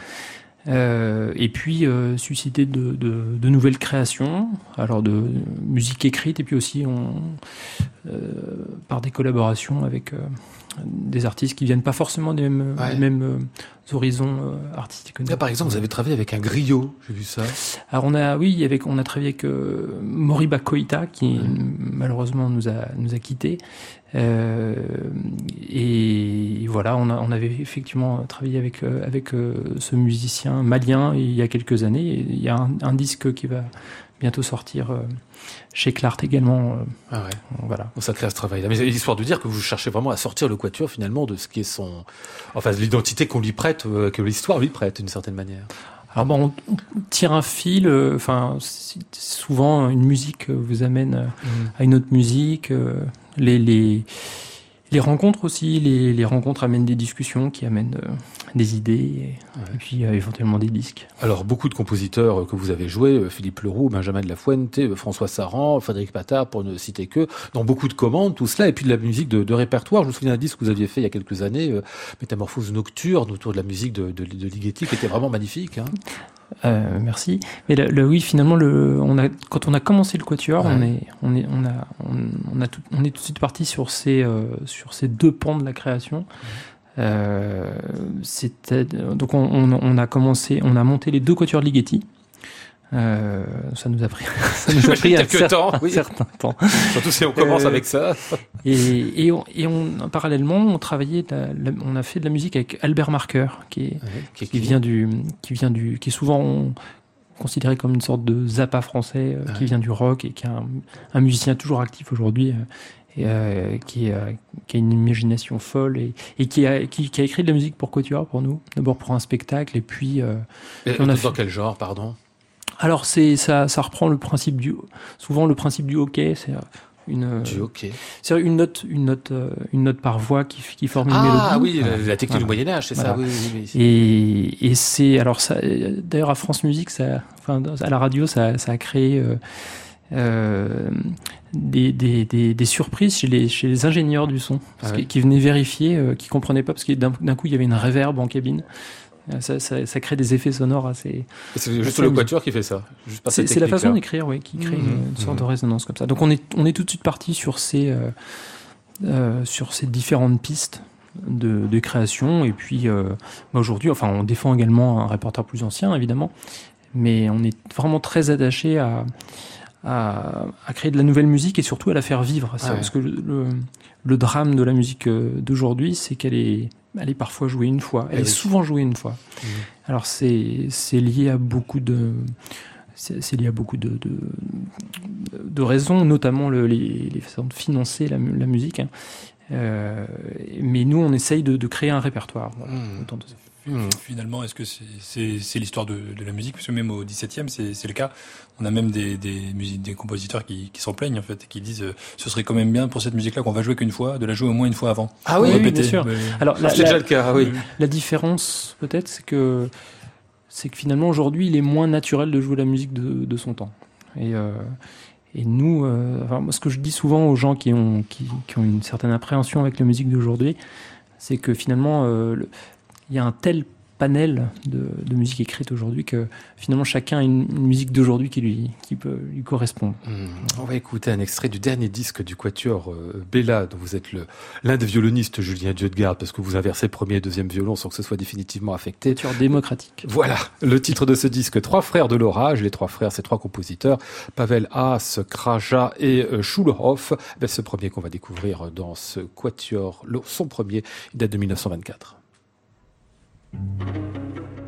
[SPEAKER 5] Euh, et puis euh, susciter de, nouvelles créations, alors de musique écrite, et puis aussi euh, par des collaborations avec des artistes qui viennent pas forcément des mêmes,
[SPEAKER 3] Ouais.
[SPEAKER 5] des mêmes euh, horizons euh, artistiques.
[SPEAKER 3] Là, par exemple, vous avez travaillé avec un griot, j'ai vu ça.
[SPEAKER 5] Alors on a, oui, avec, on a travaillé avec euh, Moriba Koita qui malheureusement nous a nous a quittés. Euh, et voilà, on, a, on avait effectivement travaillé avec avec euh, ce musicien malien il y a quelques années. Il y a un, un disque qui va bientôt sortir chez Clart également. euh,
[SPEAKER 3] Ah ouais.
[SPEAKER 5] voilà.
[SPEAKER 3] Bon, ça crée ce travail-là. Mais l'histoire de dire que vous cherchez vraiment à sortir le quatuor finalement de ce qui est son, enfin, de l'identité qu'on lui prête, euh, que l'histoire lui prête d'une certaine manière.
[SPEAKER 5] Alors bon, on, tire un fil. euh, Enfin, souvent une musique euh, vous amène euh, à une autre musique. euh, les, les, les rencontres aussi, les, les rencontres amènent des discussions qui amènent euh, des idées et, puis euh, éventuellement des disques.
[SPEAKER 3] Alors, beaucoup de compositeurs euh, que vous avez joués, euh, Philippe Leroux, Benjamin de la Fuente, François Saran, Frédéric Patard, pour ne citer que, dans beaucoup de commandes, tout cela, et puis de la musique de, de répertoire. Je me souviens d'un disque que vous aviez fait il y a quelques années, Métamorphose nocturne, autour de la musique de, de, de Ligeti, qui était vraiment magnifique. Hein.
[SPEAKER 5] Euh, merci. Mais le, le- oui, finalement, le, on a, quand on a commencé le Quatuor,
[SPEAKER 3] Ouais.
[SPEAKER 5] on est, on est, on a, on, on a tout, on est tout de suite parti sur ces, euh, sur ces deux pans de la création. Euh, c'était donc on, on, on a commencé, on a monté les deux Quatuors Ligeti. Euh, ça nous a pris, ça nous a pris un certain temps.
[SPEAKER 3] Surtout si on commence
[SPEAKER 5] Euh,
[SPEAKER 3] avec ça.
[SPEAKER 5] Et, et, on, et on, parallèlement, on travaillait, de la- la- on a fait de la musique avec Albert Marker, qui est,
[SPEAKER 3] qui,
[SPEAKER 5] qui vient du, qui vient du, qui est souvent considéré comme une sorte de Zappa français, euh,
[SPEAKER 3] Ouais.
[SPEAKER 5] qui vient du rock et qui est un, un musicien toujours actif aujourd'hui, euh, et euh, qui, euh, qui a une imagination folle et, et qui, a, qui, qui a écrit de la musique pour Quatuor pour nous, d'abord pour un spectacle et puis. euh,
[SPEAKER 3] Et
[SPEAKER 5] on a
[SPEAKER 3] dans
[SPEAKER 5] fait-
[SPEAKER 3] quel genre, pardon?
[SPEAKER 5] Alors c'est ça, ça reprend le principe du, souvent le principe du hockey, c'est une,
[SPEAKER 3] Du hockey.
[SPEAKER 5] c'est une note, une note, euh, une note par voix qui, qui forme une
[SPEAKER 3] Ah
[SPEAKER 5] mélodie.
[SPEAKER 3] oui,
[SPEAKER 5] Voilà.
[SPEAKER 3] la, technique du. Moyen Âge, c'est ça. Oui, oui, oui.
[SPEAKER 5] Et, et c'est alors ça. D'ailleurs à France Musique, ça, enfin à la radio, ça, ça a créé euh, euh, des, des, des, des surprises chez les, chez les ingénieurs du son, parce
[SPEAKER 3] Ah
[SPEAKER 5] que- qui venaient vérifier, euh, qui comprenaient pas, parce que d'un coup il y avait une réverb en cabine. Euh, Ça, ça, ça crée des effets sonores assez.
[SPEAKER 3] C'est juste
[SPEAKER 5] C'est
[SPEAKER 3] le quatuor qui fait ça.
[SPEAKER 5] C'est la façon d'écrire, oui, qui crée
[SPEAKER 3] Mhm.
[SPEAKER 5] une, une sorte de résonance comme ça. Donc on est, on est tout de suite parti sur ces, euh, euh, sur ces différentes pistes de, de création. Et puis euh, bah, aujourd'hui, enfin, on défend également un répertoire plus ancien, évidemment, mais on est vraiment très attaché à, à, à créer de la nouvelle musique et surtout à la faire vivre.
[SPEAKER 3] Ah ouais.
[SPEAKER 5] Parce que le, drame de la musique euh, d'aujourd'hui, c'est qu'elle est, elle est parfois jouée une fois. Elle
[SPEAKER 3] Eh
[SPEAKER 5] est
[SPEAKER 3] oui.
[SPEAKER 5] souvent jouée une fois.
[SPEAKER 3] Mhm.
[SPEAKER 5] Alors c'est c'est lié à beaucoup de c'est lié à beaucoup de, de, de raisons, notamment le- les, les façons de financer la, mu- la musique. hein. Euh, mais nous, on essaye de, de créer un répertoire. voilà.
[SPEAKER 3] Mhm.
[SPEAKER 5] Autant de-
[SPEAKER 3] Mhm.
[SPEAKER 1] Finalement, est-ce que c'est l'histoire de, de la musique? Parce que même au XVIIe, c'est le cas. On a même des, des, musiques, des compositeurs qui, qui s'en plaignent, en fait, et qui disent euh, ce serait quand même bien pour cette musique-là qu'on va jouer qu'une fois, de la jouer au moins une fois avant.
[SPEAKER 3] Ah oui,
[SPEAKER 5] bien sûr.
[SPEAKER 1] Mais-
[SPEAKER 5] Alors, la, la-
[SPEAKER 3] déjà le cas. Oui.
[SPEAKER 5] la différence, peut-être, c'est que c'est que finalement aujourd'hui, il est moins naturel de jouer la musique de, de son temps. Et, euh, et nous, euh, enfin, moi, ce que je dis souvent aux gens qui ont, qui, qui ont une certaine appréhension avec la musique d'aujourd'hui, c'est que finalement, euh, le- il y a un tel panel de, de musique écrite aujourd'hui que finalement chacun a une, musique d'aujourd'hui qui lui, qui peut lui correspondre.
[SPEAKER 3] Hmm. On va écouter un extrait du dernier disque du Quatuor euh, Bella, dont vous êtes l'un des violonistes, Julien Dieu-de-Garde, parce que vous inversez premier et deuxième violon sans que ce soit définitivement affecté.
[SPEAKER 5] Quatuor démocratique.
[SPEAKER 3] Voilà, le titre de ce disque, Trois frères de l'orage. Les trois frères, c'est trois compositeurs, Pavel Haas, Kraja et euh, Schulhoff. Ben, ce premier qu'on va découvrir dans ce Quatuor, son premier, il date de 1924. thank you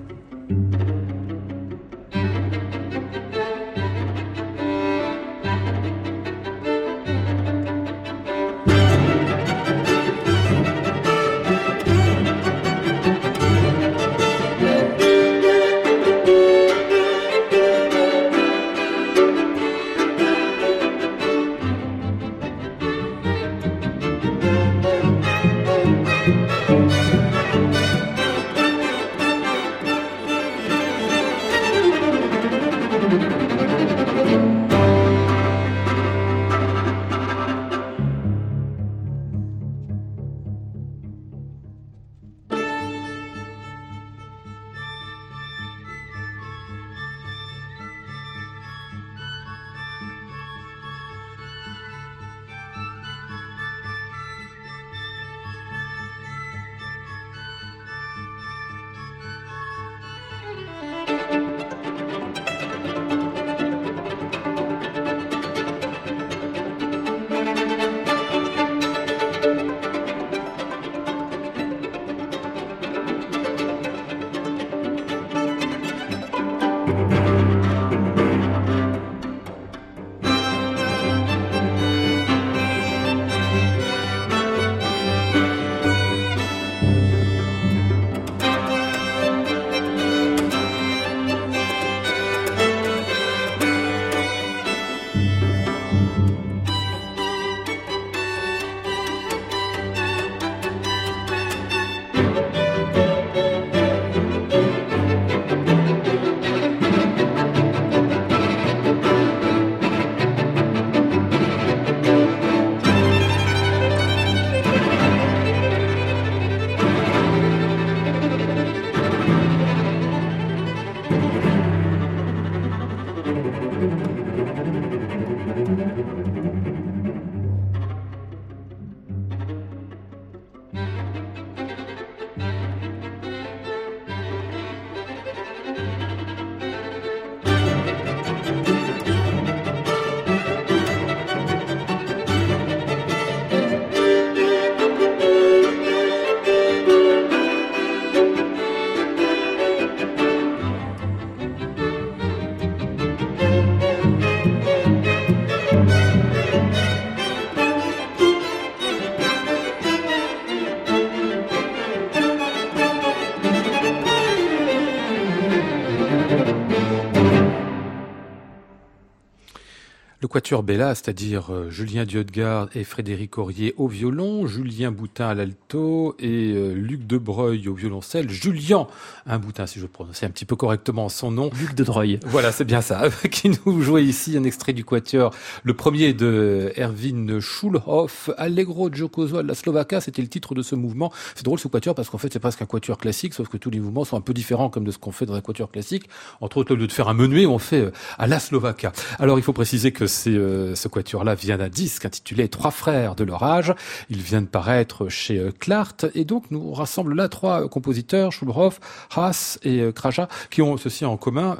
[SPEAKER 3] quatuor Bella, c'est-à-dire euh, Julien Diodgard et Frédéric Aurier au violon, Julien Boutin à l'alto et euh, Luc Debreuil au violoncelle. Julien, un Boutin si je prononce un petit peu correctement son nom.
[SPEAKER 5] Luc Debreuil.
[SPEAKER 3] Voilà, c'est bien ça, qui nous jouait ici un extrait du quatuor. Le premier de Erwin Schulhoff, Allegro Giocoso de la Slovakia, c'était le titre de ce mouvement. C'est drôle ce quatuor parce qu'en fait c'est presque un quatuor classique, sauf que tous les mouvements sont un peu différents comme de ce qu'on fait dans un quatuor classique. Entre autres, au lieu de faire un menuet, on fait euh, à la Slovakia. Alors il faut préciser que euh, ce quatuor-là vient d'un disque intitulé Trois frères de l'orage. Il vient de paraître chez euh, Clart et donc nous rassemble là trois compositeurs, Schulhoff, Haas et euh, Kraja, qui ont ceci en commun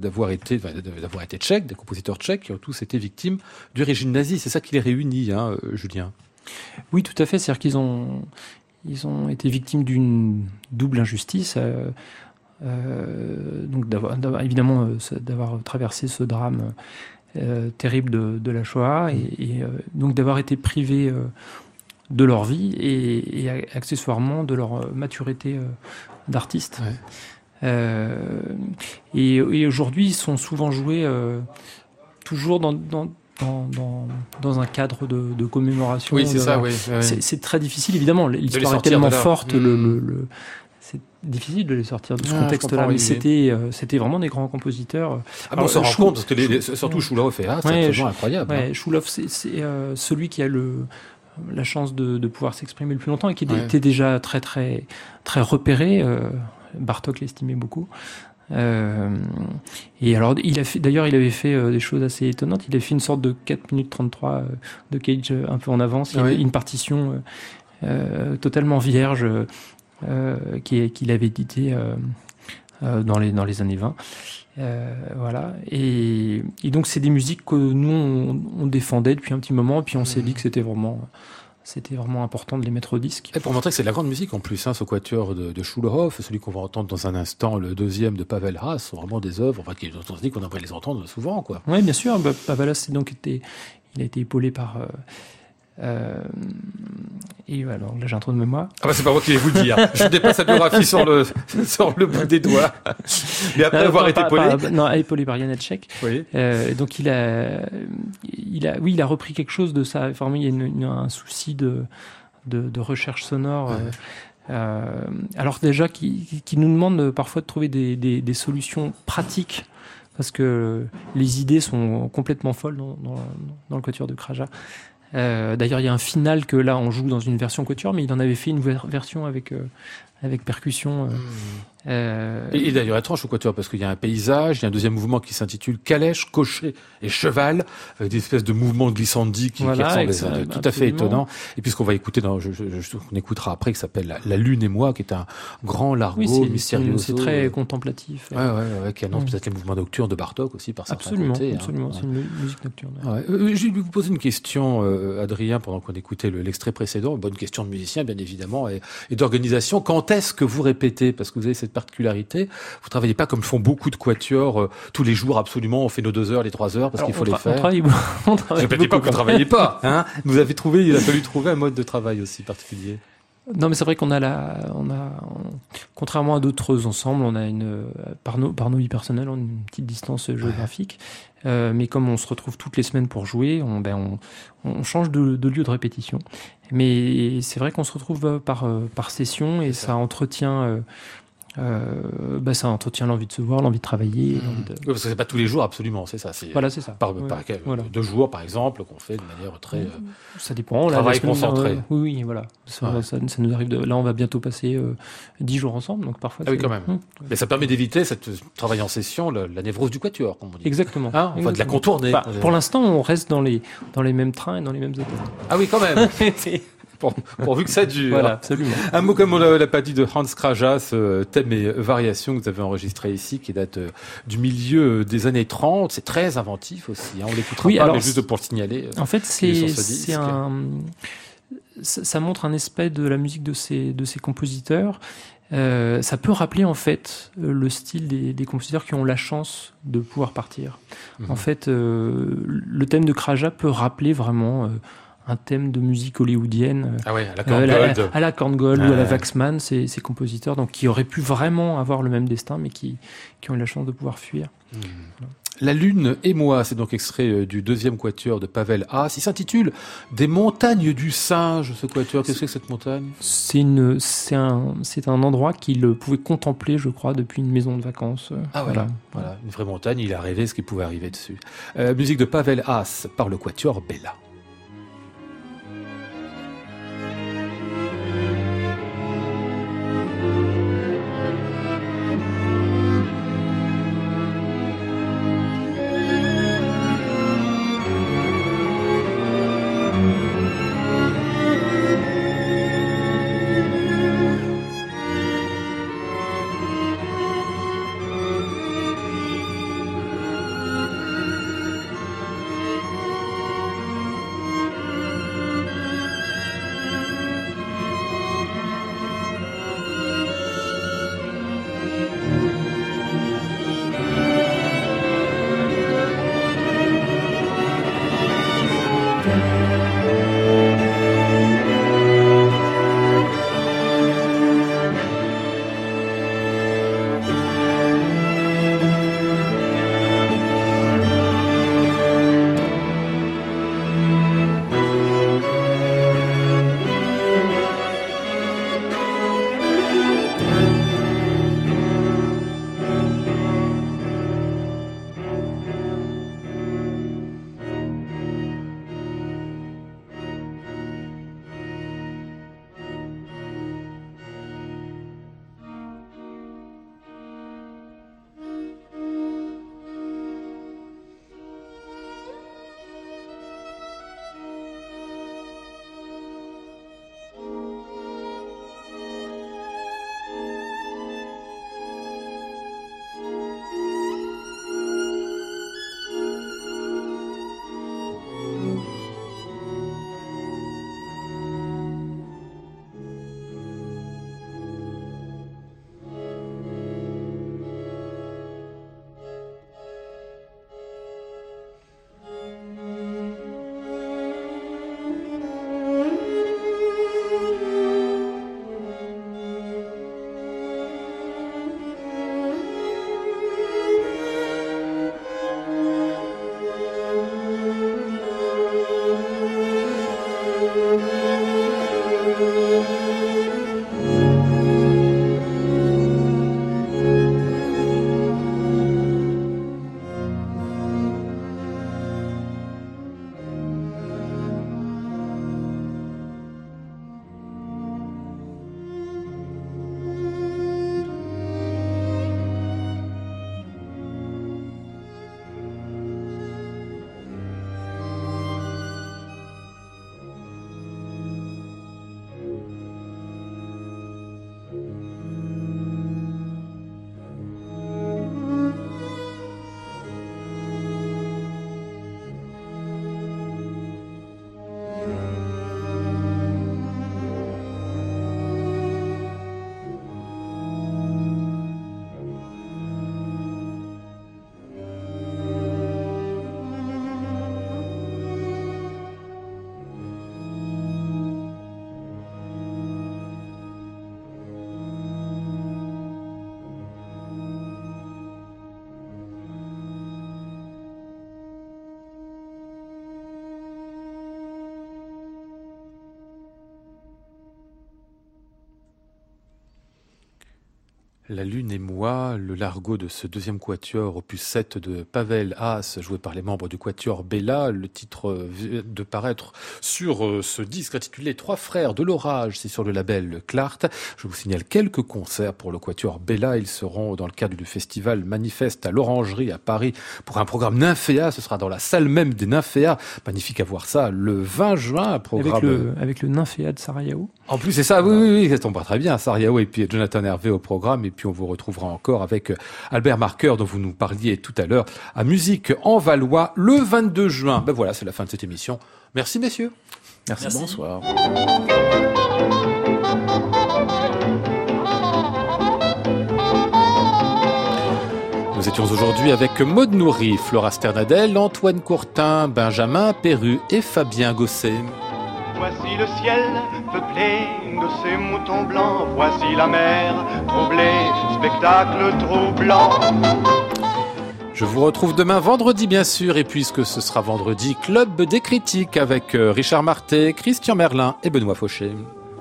[SPEAKER 3] d'avoir été d'avoir été tchèques, des compositeurs tchèques qui ont tous été victimes du régime nazi. C'est ça qui les réunit, hein, Julien.
[SPEAKER 5] Oui, tout à fait. C'est-à-dire qu'ils ont ils ont été victimes d'une double injustice. donc d'avoir évidemment d'avoir traversé ce drame euh, terrible de, de, la Shoah et, euh, donc d'avoir été privés euh, de leur vie et, accessoirement de leur maturité d'artiste. et, aujourd'hui, ils sont souvent joués toujours dans, dans dans, dans, un cadre de, de commémoration.
[SPEAKER 3] Oui, c'est ça, oui.
[SPEAKER 5] C'est très difficile, évidemment. L'histoire est tellement forte, le, le, le, c'est difficile de les sortir de ce ah, contexte-là. Mais c'était, euh, c'était vraiment des grands compositeurs.
[SPEAKER 3] Ah bon, on s'en rend compte parce que les, surtout Shulov et c'est absolument incroyable.
[SPEAKER 5] Ouais, hein. c'est, euh, celui qui a le la chance de, de pouvoir s'exprimer le plus longtemps et qui était déjà très très très repéré. Euh, Bartok l'estimait beaucoup. Euh, et alors, il a fait, d'ailleurs, il avait fait euh, des choses assez étonnantes. Il a fait une sorte de 4 minutes 33 euh, de Cage euh, un peu en avance. Il
[SPEAKER 3] Ah oui.
[SPEAKER 5] une partition euh, euh, totalement vierge euh, qui- qu'il avait édité euh, euh, dans, les, dans les années 20. Euh, voilà. Et, et donc, c'est des musiques que nous, on, on défendait depuis un petit moment. Et puis, on s'est dit que c'était vraiment, c'était vraiment important de les mettre au disque.
[SPEAKER 3] Et pour montrer que c'est de la grande musique en plus, hein, ce quatuor de, de Schulhoff, celui qu'on va entendre dans un instant, le deuxième de Pavel Haas, sont vraiment des œuvres, enfin, qui, on se dit qu'on aimerait les entendre souvent, quoi.
[SPEAKER 5] Oui, bien sûr. Bah, Pavalos, c'est donc été, il a été épaulé par. euh, euh, et alors là, j'ai un trou de mémoire.
[SPEAKER 3] Ah bah c'est pas moi qui vais vous le dire. Je pas sa biographie sur le, sur le bout des doigts. Mais après avoir
[SPEAKER 5] pas-
[SPEAKER 3] été épaulé.
[SPEAKER 5] pas- non, épaulé par Janacek.
[SPEAKER 3] Oui.
[SPEAKER 5] Euh, donc il a, il a, oui, il a repris quelque chose de ça. Enfin, il y a une- une- un souci de, de, de recherche sonore.
[SPEAKER 3] Ouais.
[SPEAKER 5] euh, euh, alors déjà, qui, qui nous demande parfois de trouver des, des, des solutions pratiques. Parce que les idées sont complètement folles dans, dans, dans le quatuor de Kraja. Euh, D'ailleurs, il y a un final que là, on joue dans une version quatuor, mais il en avait fait une ver- version avec, euh, avec percussion. euh, euh,
[SPEAKER 3] Et, et d'ailleurs, étrange au quatuor, parce qu'il y a un paysage, il y a un deuxième mouvement qui s'intitule Calèche, Cocher et Cheval, avec des espèces de mouvements glissandis qui, qui
[SPEAKER 5] Voilà,
[SPEAKER 3] ressemblent
[SPEAKER 5] exa-
[SPEAKER 3] à- tout à fait étonnants. Et puis ce qu'on va écouter, dans, je, je- je- on écoutera après, qui s'appelle la, La Lune et moi, qui est un grand largo
[SPEAKER 5] oui,
[SPEAKER 3] mystérieux.
[SPEAKER 5] c'est très contemplatif.
[SPEAKER 3] Ouais, ouais, ouais, ouais, qui annonce
[SPEAKER 5] Mm.
[SPEAKER 3] peut-être les mouvements nocturnes de Bartok aussi, par certains
[SPEAKER 5] Absolument,
[SPEAKER 3] côtés. hein.
[SPEAKER 5] absolument. C'est une mu- musique nocturne. ouais.
[SPEAKER 3] Ouais. Euh, je vais vous poser une question, euh, Adrien, pendant qu'on écoutait le- l'extrait précédent. Bonne question de musicien, bien évidemment, et, et d'organisation. Quand est-ce que vous répétez? Parce que vous avez cette particularité. Vous travaillez pas comme font beaucoup de quatuors euh, tous les jours, absolument. On fait nos deux heures, les trois heures, parce qu'il faut les faire.
[SPEAKER 5] On travaille, on travaille
[SPEAKER 3] Je ne dis pas que vous travaillez pas. Hein vous avez trouvé, il a fallu trouver un mode de travail aussi particulier.
[SPEAKER 5] Non, mais c'est vrai qu'on a la, on a, on- contrairement à d'autres ensembles, on a une, par nos, par nos vies personnelles, on a une petite distance géographique. Euh, mais comme on se retrouve toutes les semaines pour jouer, on, ben, on, on change de, de lieu de répétition. Mais c'est vrai qu'on se retrouve par, euh, par session et
[SPEAKER 3] ça.
[SPEAKER 5] ça. entretient, euh, euh, bah, ça entretient l'envie de se voir, l'envie de travailler. de-
[SPEAKER 3] Oui, parce que c'est pas tous les jours, absolument. C'est ça. C'est
[SPEAKER 5] Voilà, c'est ça.
[SPEAKER 3] par,
[SPEAKER 5] Ouais,
[SPEAKER 3] par
[SPEAKER 5] voilà.
[SPEAKER 3] deux jours, par exemple, qu'on fait de manière très. euh,
[SPEAKER 5] Ça dépend. Là,
[SPEAKER 3] Travail concentré.
[SPEAKER 5] euh, oui, oui, voilà. Ça,
[SPEAKER 3] Ouais.
[SPEAKER 5] ça, ça nous arrive. De, là, on va bientôt passer euh, 10 jours ensemble, donc parfois.
[SPEAKER 3] Ah oui, quand même.
[SPEAKER 5] Hum,
[SPEAKER 3] Mais ça permet d'éviter cette travail en session, la, la névrose du quatuor, comme on dit.
[SPEAKER 5] Exactement.
[SPEAKER 3] Hein, on va de la contourner.
[SPEAKER 5] Bah, pour l'instant, on reste dans les dans les mêmes trains et dans les mêmes hôtels.
[SPEAKER 3] Ah oui, quand même. Pour- pourvu que ça dure.
[SPEAKER 5] voilà, absolument.
[SPEAKER 3] Un mot comme on l'a l'a pas dit de Hans Kraja, ce thème et variation que vous avez enregistré ici, qui date euh, du milieu euh, des années 30. C'est très inventif aussi. hein. On l'écoutera
[SPEAKER 5] Oui,
[SPEAKER 3] pas,
[SPEAKER 5] alors,
[SPEAKER 3] mais juste pour le signaler. euh.
[SPEAKER 5] En fait, c'est un ça, montre un aspect de la musique de ces de ces compositeurs. Euh, ça peut rappeler en fait euh, le style des, des compositeurs qui ont la chance de pouvoir partir.
[SPEAKER 3] Mhm.
[SPEAKER 5] En fait, euh, le thème de Kraja peut rappeler vraiment euh, un thème de musique hollywoodienne.
[SPEAKER 3] Ah ouais, à la
[SPEAKER 5] Euh, à, la,
[SPEAKER 3] Korngold.
[SPEAKER 5] à la Korngold ou à la
[SPEAKER 3] Ouais.
[SPEAKER 5] Waxman, ces, ces compositeurs donc, qui auraient pu vraiment avoir le même destin, mais qui, qui ont eu la chance de pouvoir fuir.
[SPEAKER 3] La Lune et moi, c'est donc extrait euh, du deuxième quatuor de Pavel Haas. Il s'intitule Des montagnes du singe, ce quatuor. Qu'est-ce que c'est que cette montagne?
[SPEAKER 5] C'est un, endroit qu'il pouvait contempler, je crois, depuis une maison de vacances. euh,
[SPEAKER 3] Ah ouais.
[SPEAKER 5] voilà.
[SPEAKER 3] Voilà, une vraie montagne, il a rêvé ce qui pouvait arriver dessus. Euh, musique de Pavel Haas par le quatuor Bella. La Lune et moi, le largo de ce deuxième quatuor, opus 7 de Pavel Haas, joué par les membres du quatuor Bella. Le titre de paraître sur euh, ce disque intitulé Trois frères de l'orage, c'est sur le label Clart. Je vous signale quelques concerts pour le quatuor Bella. Ils seront dans le cadre du festival Manifeste à l'Orangerie à Paris pour un programme Nymphéa. Ce sera dans la salle même des Nymphéas. Magnifique à voir ça le 20 juin. Programme...
[SPEAKER 5] Avec le, avec le Nymphéa de Sarajevo.
[SPEAKER 3] En plus, c'est ça, oui, oui, oui, ça tombe pas très bien. Sarajevo et puis Jonathan Hervé au programme. Et puis on vous retrouvera encore avec euh, Albert Marqueur dont vous nous parliez tout à l'heure à Musique en Valois le 22 juin. Ben voilà, c'est la fin de cette émission. Merci messieurs.
[SPEAKER 4] Merci, Merci. bonsoir.
[SPEAKER 3] Nous étions aujourd'hui avec Maud Nourri, Flora Sternadel, Antoine Courtin, Benjamin Perru et Fabien Gosset.
[SPEAKER 2] Voici le ciel peuplé de ces moutons blancs. Voici la mer troublée, spectacle troublant.
[SPEAKER 3] Je vous retrouve demain vendredi bien sûr et puisque ce sera vendredi, Club des critiques avec euh, Richard Marté, Christian Merlin et Benoît Fauché.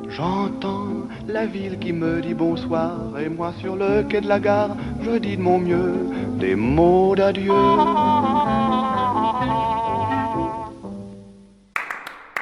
[SPEAKER 2] J'entends la ville qui me dit bonsoir et moi sur le quai de la gare, je dis de mon mieux des mots d'adieu.